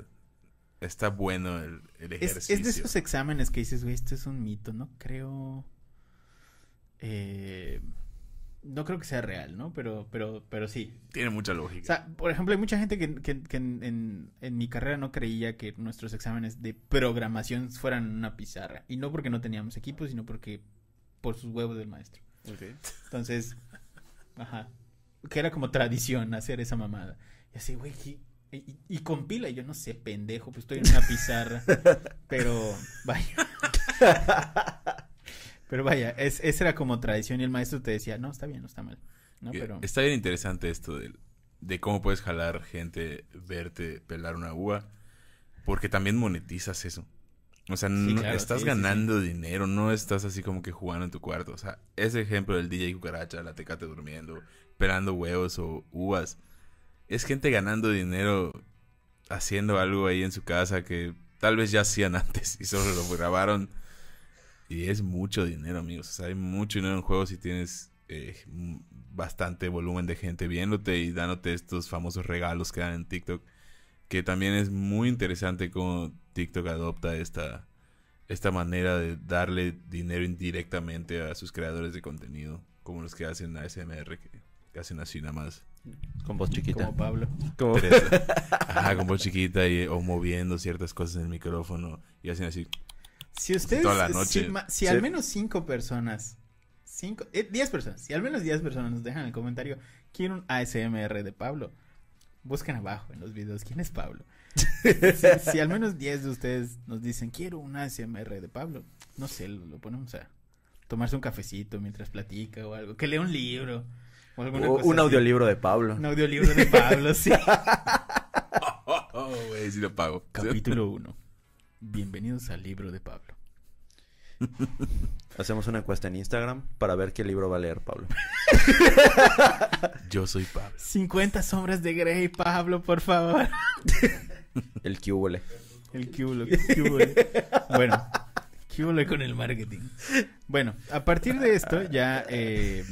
está bueno el, el Es, ejercicio. es de esos exámenes que dices, güey, esto es un mito, no creo. Eh, no creo que sea real, ¿no? Pero, pero, pero sí. Tiene mucha O lógica. sea, por ejemplo, hay mucha gente que, que- que en, en- en mi carrera no creía que nuestros exámenes de programación fueran una pizarra. Y no porque no teníamos equipo, sino porque por sus huevos del maestro. Entonces, ajá. Que era como tradición hacer esa mamada. Y así, güey, y, y, y compila. Y yo no sé, pendejo, pues estoy en una pizarra. pero, vaya. pero vaya, es, esa era como tradición. Y el maestro te decía, no, está bien, no está mal. ¿no? Que Pero, Está bien interesante esto de, de cómo puedes jalar gente, verte pelar una uva, porque también monetizas eso. O sea, no- claro, estás sí, sí, ganando dinero, no estás así como que jugando en tu cuarto. O sea, ese ejemplo del DJ Cucaracha, la tecate durmiendo, pelando huevos o uvas, es gente ganando dinero haciendo algo ahí en su casa que tal vez ya hacían antes y solo lo grabaron. Y es mucho dinero, amigos. O sea, hay mucho dinero en juegos si tienes eh, bastante volumen de gente viéndote y dándote estos famosos regalos que dan en TikTok. Que también es muy interesante cómo TikTok adopta esta, esta manera de darle dinero indirectamente a sus creadores de contenido. Como los que hacen ASMR, que, que hacen así nada más. Con voz chiquita. como Pablo. Como- Ajá, con voz chiquita y, o moviendo ciertas cosas en el micrófono y hacen así. Si ustedes, Toda la noche. si, al menos cinco personas, cinco, eh, diez personas, si al menos diez personas nos dejan en el comentario, quiero un ASMR de Pablo, busquen abajo en los videos quién es Pablo. si, si al menos diez de ustedes nos dicen quiero un ASMR de Pablo, no sé, lo, lo ponemos a tomarse un cafecito mientras platica o algo, que lea un libro o alguna O cosa un así. audiolibro de Pablo. Un audiolibro de Pablo, sí. Oh, güey, sí lo pago. Capítulo 1. Bienvenidos al libro de Pablo. Hacemos una encuesta en Instagram para ver qué libro va a leer Pablo. Yo soy Pablo. 50 sombras de Grey, Pablo, por favor. El QL. El culo, Bueno, con el marketing. Bueno, a partir de esto ya eh,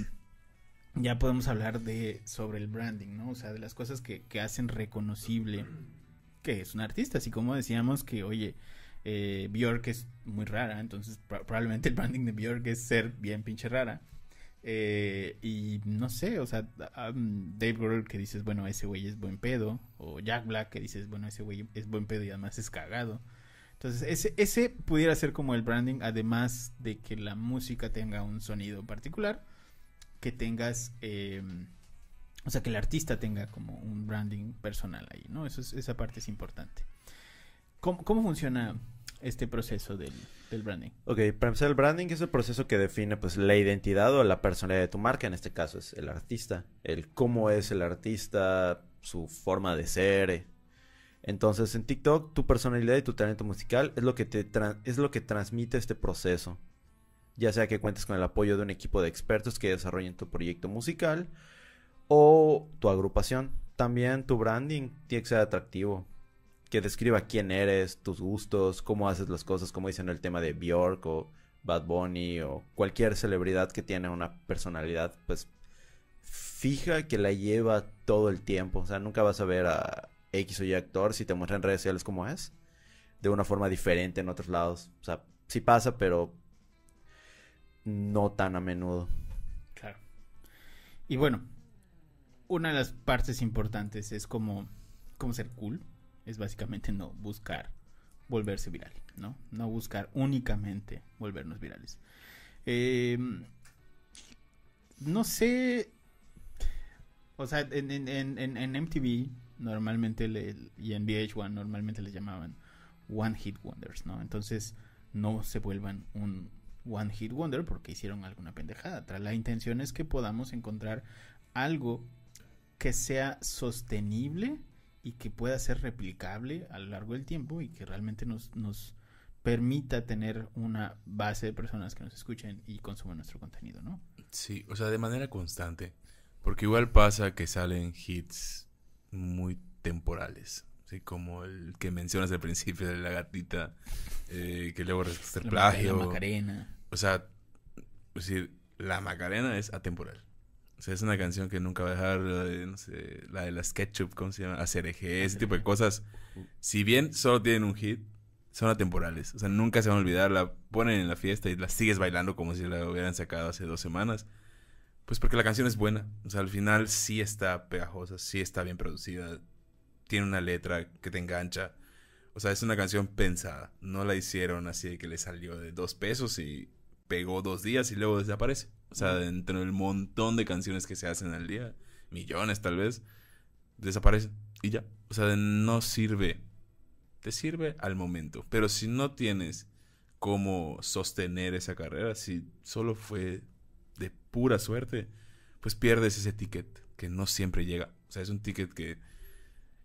ya podemos hablar de sobre el branding, ¿no? O sea, de las cosas que, que hacen reconocible que es un artista. Así como decíamos que, oye, eh, Bjork es muy rara, entonces pro- probablemente el branding de Bjork es ser bien pinche rara. Eh, y no sé, o sea, Dave Grohl que dices, bueno, ese güey es buen pedo, o Jack Black que dices, bueno, ese güey es buen pedo y además es cagado. Entonces, ese, ese pudiera ser como el branding, además de que la música tenga un sonido particular, que tengas, eh, o sea, que el artista tenga como un branding personal ahí, ¿no? Eso es, esa parte es importante. ¿Cómo, cómo funciona este proceso del, branding? Ok, para empezar, el branding es el proceso que define pues la identidad o la personalidad de tu marca. En este caso es el artista. El cómo es el artista, su forma de ser. Entonces, en TikTok, tu personalidad y tu talento musical es lo que te es lo que transmite este proceso. Ya sea que cuentes con el apoyo de un equipo de expertos que desarrollen tu proyecto musical o tu agrupación. También tu branding tiene que ser atractivo que describa quién eres, tus gustos, cómo haces las cosas, como dicen el tema de Bjork o Bad Bunny o cualquier celebridad que tiene una personalidad, pues fija que la lleva todo el tiempo. O sea, nunca vas a ver a X o Y actor si te muestra en redes sociales cómo es, de una forma diferente en otros lados. O sea, sí pasa, pero no tan a menudo. Claro. Y bueno, una de las partes importantes es como, como ser cool. Es básicamente no buscar volverse viral, ¿no? No buscar únicamente volvernos virales. Eh, no sé. O sea, en, en, en, en- MTV normalmente y en VH1 normalmente les llamaban One Hit Wonders, ¿no? Entonces no se vuelvan un One Hit Wonder porque hicieron alguna pendejada. La intención es que podamos encontrar algo que sea sostenible y que pueda ser replicable a lo largo del tiempo y que realmente nos, nos permita tener una base de personas que nos escuchen y consuman nuestro contenido, ¿no? Sí, o sea, de manera constante. Porque igual pasa que salen hits muy temporales. Así como el que mencionas al principio de la gatita, eh, que luego resulta plagio. La Macarena. O sea, es decir, la Macarena es atemporal. O sea, es una canción que nunca va a dejar, la de, no sé, la de las Ketchup, ¿cómo se llama? Acereje, ese tipo de cosas. Si bien solo tienen un hit, son atemporales. O sea, nunca se van a olvidar, la ponen en la fiesta y la sigues bailando como si la hubieran sacado hace dos semanas. Pues porque la canción es buena. O sea, al final sí está pegajosa, sí está bien producida. Tiene una letra que te engancha. O sea, es una canción pensada. No la hicieron así de que le salió de dos pesos y pegó dos días y luego desaparece. O sea, dentro del montón de canciones que se hacen al día, millones tal vez, desaparecen y ya. O sea, no sirve. Te sirve al momento. Pero si no tienes cómo sostener esa carrera, si solo fue de pura suerte, pues pierdes ese ticket que no siempre llega. O sea, es un ticket que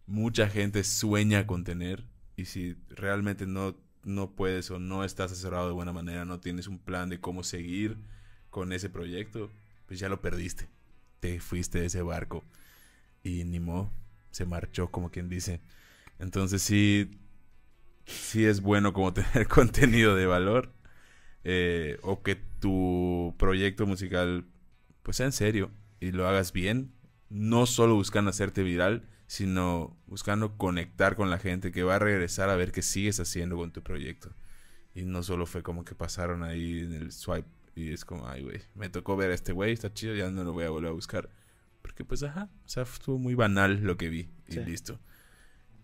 mucha gente sueña con tener y si realmente no, no puedes o no estás asesorado de buena manera, no tienes un plan de cómo seguir con ese proyecto, pues ya lo perdiste. Te fuiste de ese barco y ni modo, se marchó como quien dice. Entonces sí, sí es bueno como tener contenido de valor eh, o que tu proyecto musical pues sea en serio y lo hagas bien, no solo buscando hacerte viral, sino buscando conectar con la gente que va a regresar a ver qué sigues haciendo con tu proyecto. Y no solo fue como que pasaron ahí en el swipe y es como, ay, güey, me tocó ver a este güey, está chido, ya no lo voy a volver a buscar. Porque pues, ajá, o sea, estuvo muy banal lo que vi y Sí. listo.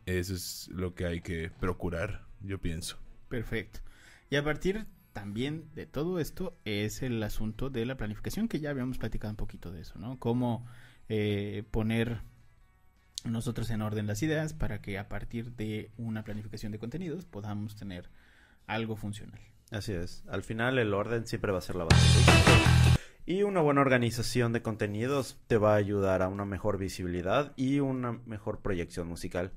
Eso es lo que hay que procurar, yo pienso. Perfecto. Y a partir también de todo esto es el asunto de la planificación, que ya habíamos platicado un poquito de eso, ¿no? Cómo eh, poner nosotros en orden las ideas para que a partir de una planificación de contenidos podamos tener algo funcional. Así es. Al final el orden siempre va a ser la base. Y una buena organización de contenidos te va a ayudar a una mejor visibilidad y una mejor proyección musical.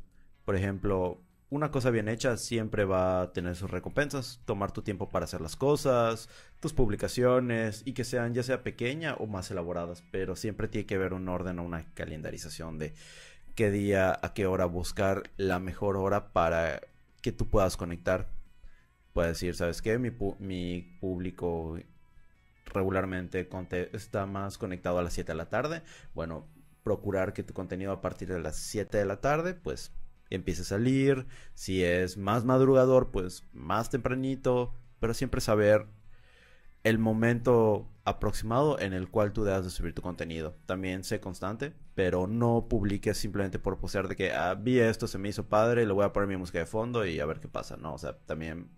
Por ejemplo, una cosa bien hecha siempre va a tener sus recompensas. Tomar tu tiempo para hacer las cosas, tus publicaciones y que sean ya sea pequeña o más elaboradas. Pero siempre tiene que haber un orden o una calendarización de qué día, a qué hora buscar la mejor hora para que tú puedas conectar puede decir, ¿sabes qué? Mi, mi público regularmente está más conectado a las 7 de la tarde. Bueno, procurar que tu contenido a partir de las 7 de la tarde, pues empiece a salir. Si es más madrugador, pues más tempranito. Pero siempre saber el momento aproximado en el cual tú debes de subir tu contenido. También sé constante, pero no publiques simplemente por posear de que ah, vi esto, se me hizo padre, le voy a poner mi música de fondo y a ver qué pasa. No, o sea, también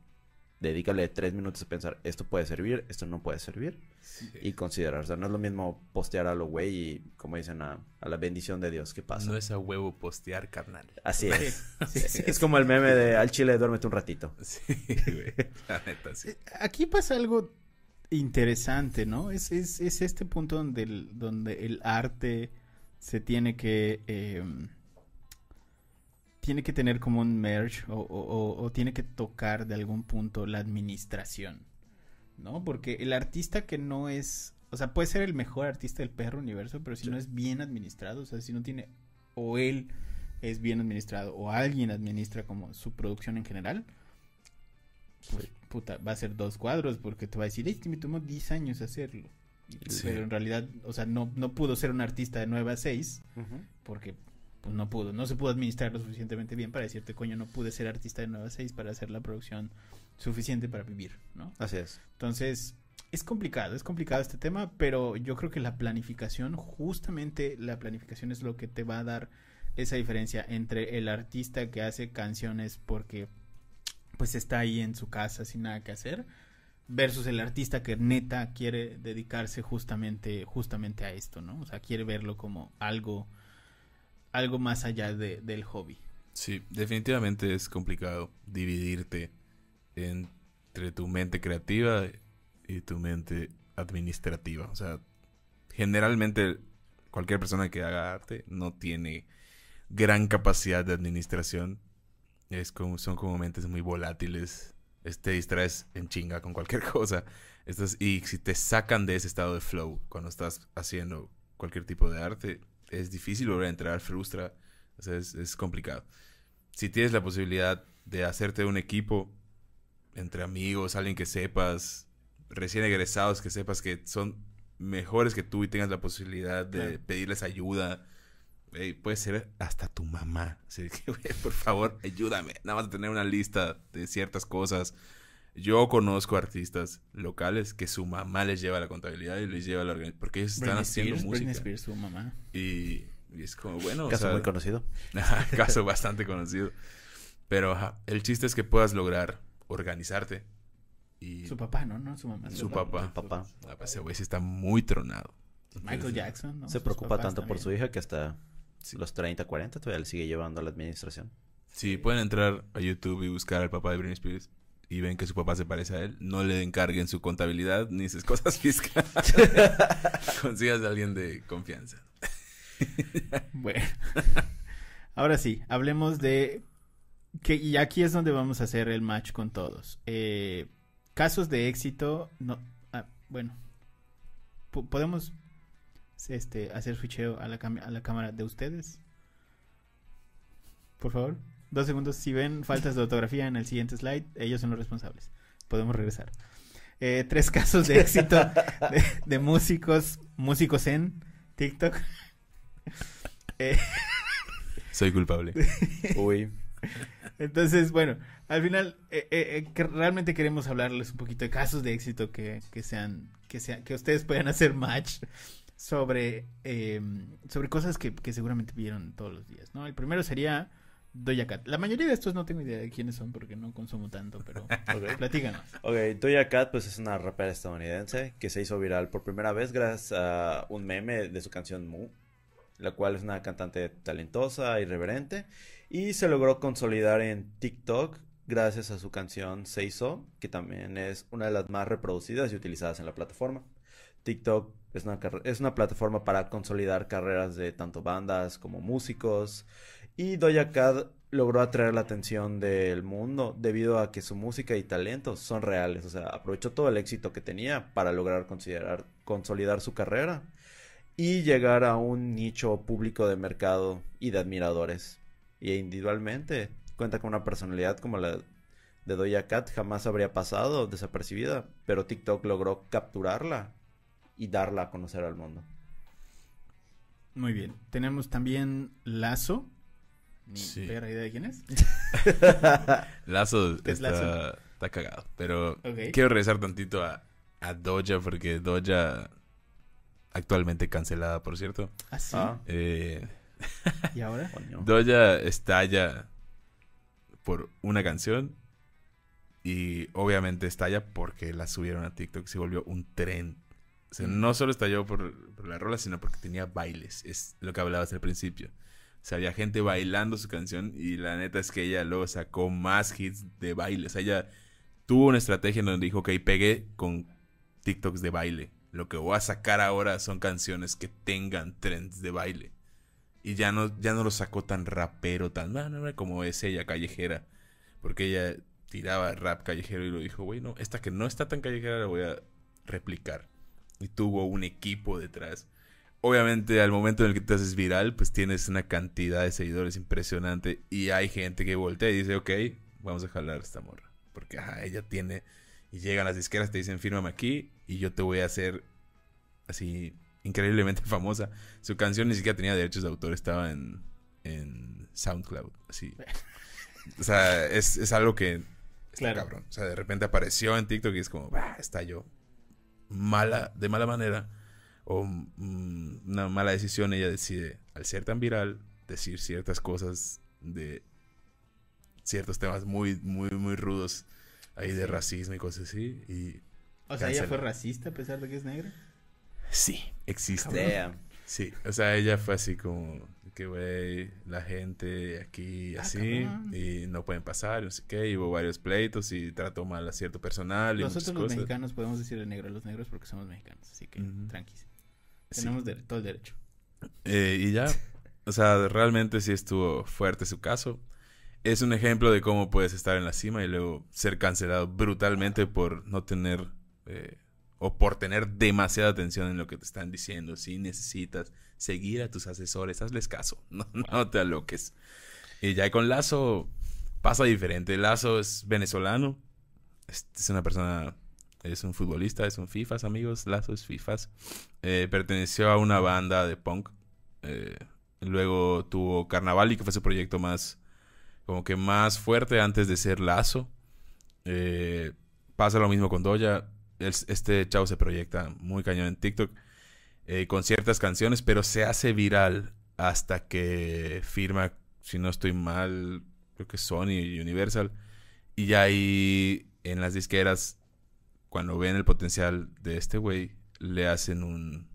dedícale tres minutos a pensar, esto puede servir, esto no puede servir y considerar. O sea, no es lo mismo postear a lo güey y, como dicen, a, a la bendición de Dios. ¿Qué pasa? No es a huevo postear, carnal. Así es. Sí, Es, es como el meme de al chile, duérmete un ratito. Sí, güey. La neta, sí. Eh, Aquí pasa algo interesante, ¿no? Es, es, es este punto donde el, donde el arte se tiene que eh, tiene que tener como un merge o, o- o- tiene que tocar de algún punto la administración, ¿no? Porque el artista que no es, o sea, puede ser el mejor artista del perro universo, pero si Sí. no es bien administrado, o sea, si no tiene o él es bien administrado o alguien administra como su producción en general, pues, puta, va a ser dos cuadros porque te va a decir, es que me tomó 10 años hacerlo. Sí. Pero en realidad, o sea, no, no pudo ser un artista de 9 a 6 porque pues no pudo, no se pudo administrar lo suficientemente bien para decirte, coño, no pude ser artista de 9 a 6 para hacer la producción suficiente para vivir, ¿no? Así es. Entonces, es complicado, es complicado este tema, pero yo creo que la planificación, justamente la planificación es lo que te va a dar esa diferencia entre el artista que hace canciones porque pues está ahí en su casa sin nada que hacer versus el artista que neta quiere dedicarse justamente justamente a esto, ¿no? O sea, quiere verlo como algo algo más allá de, del hobby. Sí, definitivamente es complicado dividirte entre tu mente creativa y tu mente administrativa. O sea, generalmente cualquier persona que haga arte no tiene gran capacidad de administración. Es como, son como mentes muy volátiles. Te distraes en chinga con cualquier cosa. Estás, y si te sacan de ese estado de flow cuando estás haciendo cualquier tipo de arte, es difícil volver a entrar, frustra. O sea, es, es complicado. Si tienes la posibilidad de hacerte un equipo entre amigos, alguien que sepas, recién egresados que sepas que son mejores que tú y tengas la posibilidad de Claro. pedirles ayuda. Ey, puede ser hasta tu mamá. Así que, güey, por favor, ayúdame. Nada más tener una lista de ciertas cosas. Yo conozco artistas locales que su mamá les lleva la contabilidad y les lleva la organización. Porque ellos están Britney haciendo Spears, Britney música. Spears, su mamá. Y, y es como, bueno, o Caso sea, muy conocido. Caso bastante conocido. Pero ajá, el chiste es que puedas lograr organizarte. Y Su papá, ¿no? No, su mamá. su papá. Papá. Ah, pues ese güey sí está muy tronado. Michael Jackson, ¿no? Se preocupa tanto por su hija que hasta Sí. los 30, 40 todavía le sigue llevando a la administración. Si pueden entrar a YouTube y buscar al papá de Britney Spears y ven que su papá se parece a él, no le encarguen su contabilidad ni sus cosas fiscales. Consigas a alguien de confianza. Bueno. Ahora sí, hablemos de que y aquí es donde vamos a hacer el match con todos. Eh, casos de éxito, no, ah, bueno, po- podemos este hacer switcheo a la a la cámara de ustedes. Por favor, dos segundos. Si ven faltas de ortografía en el siguiente slide, ellos son los responsables. Podemos regresar. Eh, tres casos de éxito de, de músicos, músicos en TikTok. Eh, Soy culpable. Uy. entonces, bueno, al final eh, eh, que realmente queremos hablarles un poquito de casos de éxito que, que sean, que sean, que ustedes puedan hacer match sobre, eh, sobre cosas que, que seguramente vieron todos los días, ¿no? El primero sería Doja Cat. La mayoría de estos no tengo idea de quiénes son porque no consumo tanto, pero platíganos. Ok, Doja Cat pues es una rapera estadounidense que se hizo viral por primera vez gracias a un meme de su canción Moo, la cual es una cantante talentosa, irreverente, y se logró consolidar en TikTok gracias a su canción Say So, que también es una de las más reproducidas y utilizadas en la plataforma. TikTok es una, es una plataforma para consolidar carreras de tanto bandas como músicos. Y Doja Cat logró atraer la atención del mundo debido a que su música y talentos son reales. O sea, aprovechó todo el éxito que tenía para lograr consolidar su carrera y llegar a un nicho público de mercado y de admiradores. Y individualmente cuenta con una personalidad como la de Doja Cat jamás habría pasado desapercibida, pero TikTok logró capturarla y darla a conocer al mundo. Muy bien. Tenemos también Lazo. Ni Sí. pera idea de quién es. Lazo ¿Qué es está, Lazo? está cagado. Pero quiero regresar tantito a, a Doja porque Doja actualmente cancelada, por cierto. ¿Ah, sí? Ah, Eh, ¿Y ahora? Doja estalla por una canción y obviamente estalla porque la subieron a TikTok, se volvió un tren. O sea, Mm. no solo estalló por, por la rola, sino porque tenía bailes. Es lo que hablabas al principio. O sea, había gente bailando su canción y la neta es que ella luego sacó más hits de baile. O sea, ella tuvo una estrategia en donde dijo, ok, pegué con TikToks de baile. Lo que voy a sacar ahora son canciones que tengan trends de baile. Y ya no, ya no lo sacó tan rapero, tan como es ella, callejera. Porque ella tiraba rap callejero y lo dijo, güey, no, esta que no está tan callejera la voy a replicar. Y tuvo un equipo detrás. Obviamente, al momento en el que te haces viral, pues tienes una cantidad de seguidores impresionante. Y hay gente que voltea y dice, ok, vamos a jalar a esta morra. Porque ajá, ella tiene. Y llegan las disqueras, te dicen, fírmame aquí. Y yo te voy a hacer así increíblemente famosa. Su canción ni siquiera tenía derechos de autor, estaba en, en SoundCloud. Así. O sea, es, es algo que está Claro. cabrón. O sea, de repente apareció en TikTok y es como, bah, está yo. Mala, de mala manera. O mm, una mala decisión, ella decide, al ser tan viral, decir ciertas cosas de ciertos temas muy, muy, muy rudos ahí de racismo y cosas así. Y O sea, ella fue racista a pesar de que es negra. Sí, existe. Damn. Sí, o sea, ella fue así como que, güey, la gente aquí Ah, así cabrón. y no pueden pasar, no sé qué, y hubo varios pleitos y trató mal a cierto personal y Nosotros muchas los cosas. mexicanos podemos decirle negro a los negros porque somos mexicanos, así que. Sí. Tenemos todo el derecho. Eh, y ya, o sea, realmente sí estuvo fuerte su caso. Es un ejemplo de cómo puedes estar en la cima y luego ser cancelado brutalmente por no tener eh, o por tener demasiada atención en lo que te están diciendo. Si necesitas seguir a tus asesores, hazles caso, no, no te aloques. Y ya con Lazo pasa diferente. Lazo es venezolano, es, es una persona, es un futbolista, es un FIFAs, amigos. Lazo es FIFAs. Eh, perteneció a una banda de punk. eh, luego tuvo Carnaval y que fue su proyecto más, como que más fuerte antes de ser Lazo. Eh, pasa lo mismo con Doja. Es- Este chavo se proyecta muy cañón en TikTok eh, con ciertas canciones, pero se hace viral hasta que firma, si no estoy mal, creo que Sony y Universal. Y ahí en las disqueras, cuando ven el potencial de este güey, le hacen un,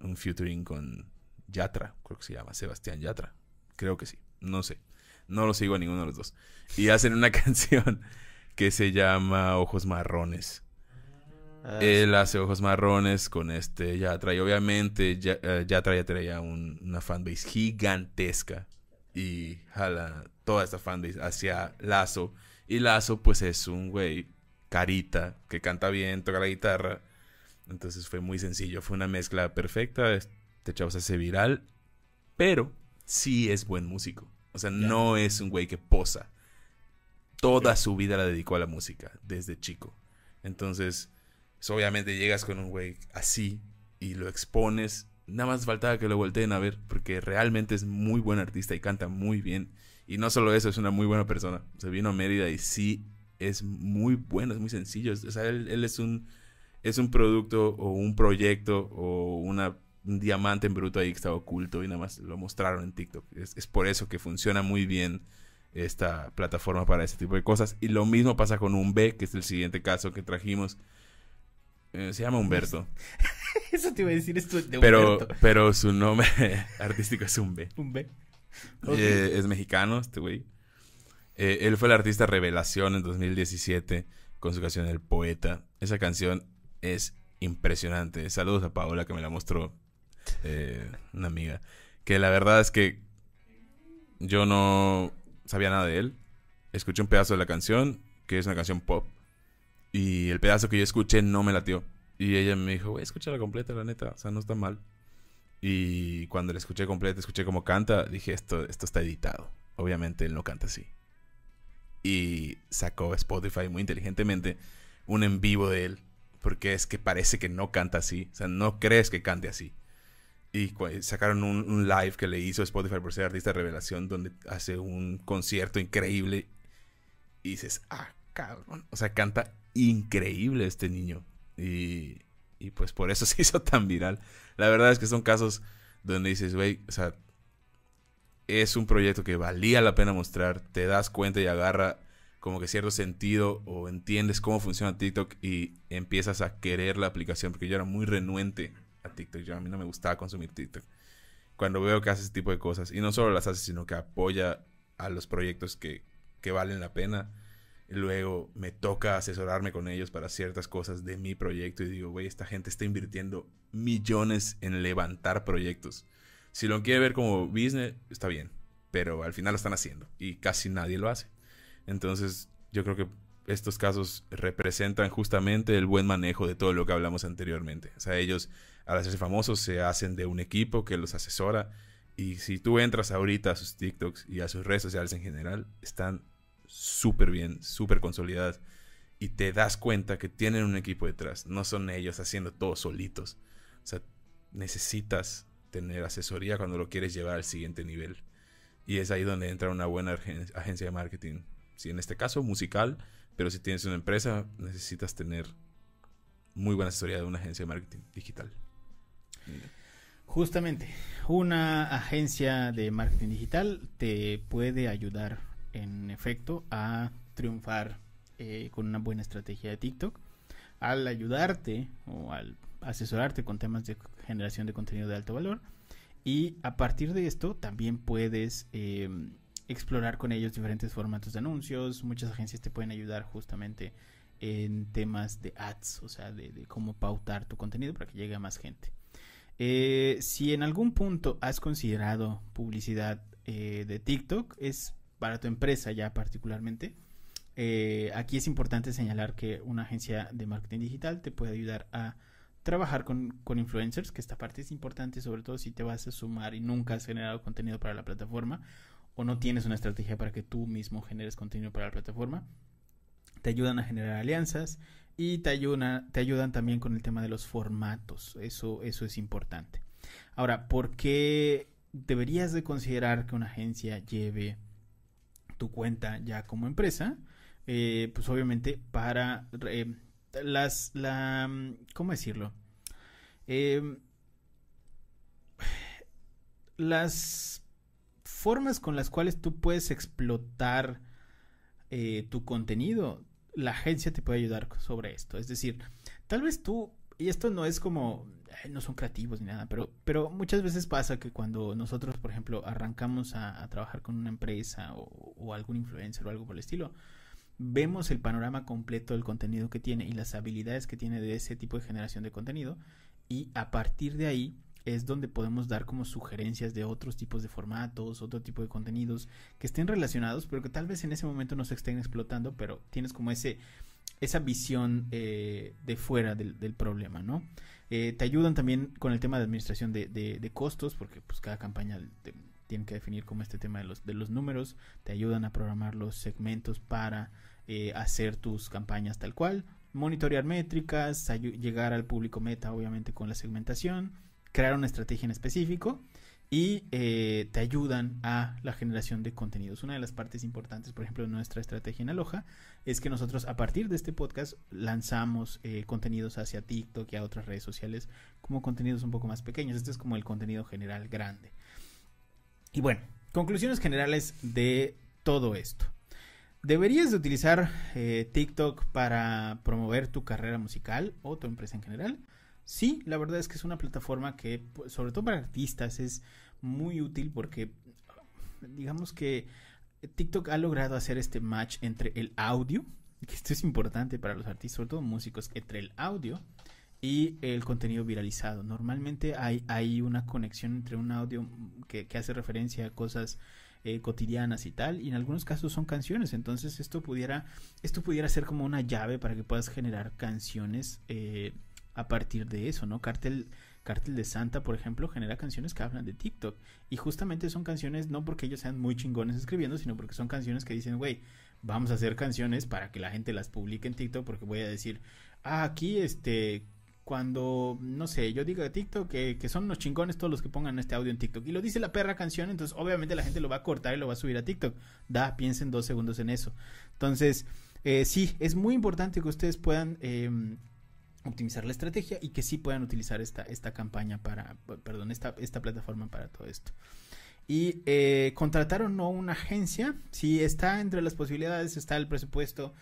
un featuring con Yatra, creo que se llama Sebastián Yatra. Creo que sí, no sé. No lo sigo a ninguno de los dos. Y hacen una canción que se llama Ojos Marrones. Ah, Él hace ojos marrones con este Yatra y obviamente Ya- eh, Yatra ya traía un- una fanbase gigantesca y jala toda esta fanbase hacia Lazo y Lazo pues es un güey carita que canta bien, toca la guitarra entonces fue muy sencillo, fue una mezcla perfecta, este chavo se hace viral pero sí es buen músico, o sea no es un güey que posa, toda su vida la dedicó a la música desde chico, entonces pues, obviamente llegas con un güey así y lo expones. Nada más faltaba que lo volteen a ver, porque realmente es muy buen artista y canta muy bien. Y no solo eso, es una muy buena persona. Se vino a Mérida y sí es muy bueno, es muy sencillo. O sea, él, él es un es un producto o un proyecto o una, un diamante en bruto ahí que estaba oculto y nada más lo mostraron en TikTok. Es, es por eso que funciona muy bien esta plataforma para este tipo de cosas. Y lo mismo pasa con un B, que es el siguiente caso que trajimos. Eh, se llama Humberto. Eso te iba a decir esto de Pero, Humberto. pero su nombre artístico es un B. Un B. Eh, es mexicano este güey. Eh, él fue el artista revelación en 2017 con su canción El Poeta. Esa canción es impresionante. Saludos a Paola que me la mostró eh, una amiga. Que la verdad es que yo no sabía nada de él. Escuché un pedazo de la canción, que es una canción pop. Y el pedazo que yo escuché no me latió. Y ella me dijo, güey, escúchala completa, la neta. O sea, no está mal. Y cuando la escuché completa, escuché cómo canta, dije, esto, esto está editado. Obviamente él no canta así. Y sacó Spotify muy inteligentemente un en vivo de él. Porque es que parece que no canta así. O sea, no crees que cante así. Y cu- sacaron un, un live que le hizo Spotify por ser artista de revelación, donde hace un concierto increíble. Y dices, ah, cabrón. O sea, canta increíble este niño. Y, y pues por eso se hizo tan viral. La verdad es que son casos donde dices, güey, o sea, es un proyecto que valía la pena mostrar, te das cuenta y agarra como que cierto sentido o entiendes cómo funciona TikTok y empiezas a querer la aplicación, porque yo era muy renuente a TikTok, yo a mí no me gustaba consumir TikTok. Cuando veo que hace ese tipo de cosas, y no solo las hace, sino que apoya a los proyectos que, que valen la pena, luego me toca asesorarme con ellos para ciertas cosas de mi proyecto y digo, güey, esta gente está invirtiendo millones en levantar proyectos. Si lo quiere ver como business, está bien, pero al final lo están haciendo y casi nadie lo hace. Entonces, yo creo que estos casos representan justamente el buen manejo de todo lo que hablamos anteriormente. O sea, ellos al hacerse famosos se hacen de un equipo que los asesora y si tú entras ahorita a sus TikToks y a sus redes sociales en general, están súper bien, súper consolidadas y te das cuenta que tienen un equipo detrás, no son ellos haciendo todo solitos. O sea, necesitas tener asesoría cuando lo quieres llevar al siguiente nivel. Y es ahí donde entra una buena agen- agencia de marketing. Si en este caso musical, pero si tienes una empresa, necesitas tener muy buena asesoría de una agencia de marketing digital. Justamente, una agencia de marketing digital te puede ayudar, en efecto, a triunfar eh, con una buena estrategia de TikTok. al ayudarte o al asesorarte con temas de generación de contenido de alto valor. Y a partir de esto también puedes eh, explorar con ellos diferentes formatos de anuncios. Muchas agencias te pueden ayudar justamente en temas de ads, o sea, de, cómo pautar tu contenido para que llegue a más gente. Eh, si en algún punto has considerado publicidad eh, de TikTok, es para tu empresa ya particularmente. Aquí es importante señalar que una agencia de marketing digital te puede ayudar a trabajar con, con, influencers, que esta parte es importante, sobre todo si te vas a sumar y nunca has generado contenido para la plataforma o no tienes una estrategia para que tú mismo generes contenido para la plataforma. Te ayudan a generar alianzas y te, ayudan, te ayudan también con el tema de los formatos. Eso, eso es importante. Ahora, ¿por qué deberías de considerar que una agencia lleve tu cuenta ya como empresa? Eh, pues obviamente para eh, las, la, ¿cómo decirlo? Eh, las formas con las cuales tú puedes explotar eh, tu contenido, la agencia te puede ayudar sobre esto. Es decir, tal vez tú, y esto no es como, no son creativos ni nada, pero, pero muchas veces pasa que cuando nosotros, por ejemplo, arrancamos a, a trabajar con una empresa o, o, algún influencer o algo por el estilo, vemos el panorama completo del contenido que tiene y las habilidades que tiene de ese tipo de generación de contenido y a partir de ahí es donde podemos dar como sugerencias de otros tipos de formatos, otro tipo de contenidos que estén relacionados, pero que tal vez en ese momento no se estén explotando, pero tienes como ese esa visión eh, de fuera del, problema, ¿no? Eh, te ayudan también con el tema de administración de, de, de costos, porque pues cada campaña de, tiene que definir como este tema de los, de los números, te ayudan a programar los segmentos para eh, hacer tus campañas tal cual, monitorear métricas, llegar al público meta obviamente con la segmentación, crear una estrategia en específico y eh, te ayudan a la generación de contenidos. Una de las partes importantes, por ejemplo, de nuestra estrategia en Aloha es que nosotros a partir de este podcast lanzamos eh, contenidos hacia TikTok y a otras redes sociales como contenidos un poco más pequeños. Este es como el contenido general grande. Y bueno, conclusiones generales de todo esto. ¿Deberías de utilizar eh, TikTok para promover tu carrera musical o tu empresa en general? Sí, la verdad es que es una plataforma que, pues, sobre todo para artistas, es muy útil porque, digamos que TikTok ha logrado hacer este match entre el audio, que esto es importante para los artistas, sobre todo músicos, entre el audio y el contenido viralizado. Normalmente hay, hay una conexión entre un audio que, que hace referencia a cosas eh, cotidianas y tal, y en algunos casos son canciones, entonces esto pudiera, esto pudiera ser como una llave para que puedas generar canciones eh, a partir de eso, ¿no? Cartel, Cartel de Santa, por ejemplo, genera canciones que hablan de TikTok. Y justamente son canciones no porque ellos sean muy chingones escribiendo, sino porque son canciones que dicen, güey, vamos a hacer canciones para que la gente las publique en TikTok, porque voy a decir, ah, aquí este cuando, no sé, yo digo de TikTok que, que, son unos chingones todos los que pongan este audio en TikTok. Y lo dice la perra canción, entonces obviamente la gente lo va a cortar y lo va a subir a TikTok. Da, piensen dos segundos en eso. Entonces, eh, sí, es muy importante que ustedes puedan eh, optimizar la estrategia y que sí puedan utilizar esta, esta campaña para, perdón, esta, esta plataforma para todo esto. Y eh, contratar o no una agencia, si está entre las posibilidades, está el presupuesto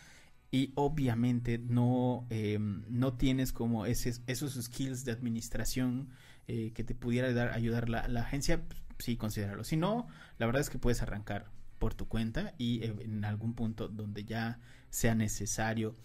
y obviamente no, eh, no tienes como ese, esos skills de administración eh, que te pudiera dar, ayudar la, la agencia, sí considéralo. Si no, la verdad es que puedes arrancar por tu cuenta y eh, en algún punto donde ya sea necesario.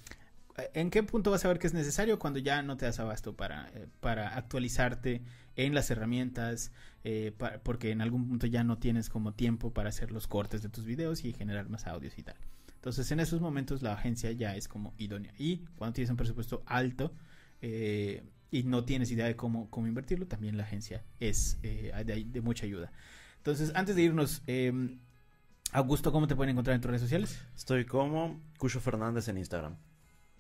¿En qué punto vas a ver que es necesario? Cuando ya no te das abasto para, para actualizarte en las herramientas, eh, porque en algún punto ya no tienes como tiempo para hacer los cortes de tus videos y generar más audios y tal. Entonces en esos momentos la agencia ya es como idónea. Y cuando tienes un presupuesto alto eh, y no tienes idea de cómo, cómo invertirlo, también la agencia es eh, de, de, mucha ayuda. Entonces antes de irnos, eh, Augusto, ¿cómo te pueden encontrar en tus redes sociales? Estoy como Cucho Fernández en Instagram.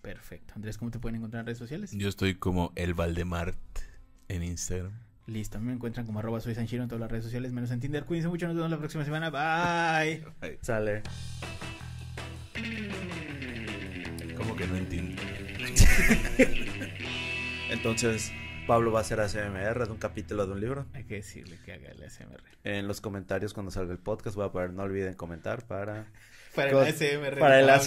Perfecto. Andrés, ¿cómo te pueden encontrar en redes sociales? Yo estoy como el Valdemart en Instagram. Listo, me encuentran como arroba soy Sanchiro en todas las redes sociales, menos en Tinder. Cuídense mucho, nos vemos la próxima semana. Bye. Bye. Sale. ¿Cómo que no entiendo? Entonces, Pablo va a hacer ASMR de un capítulo de un libro. Hay que decirle que haga el ASMR. En los comentarios cuando salga el podcast voy a poner no olviden comentar para... Para el ASMR. Para el ASMR.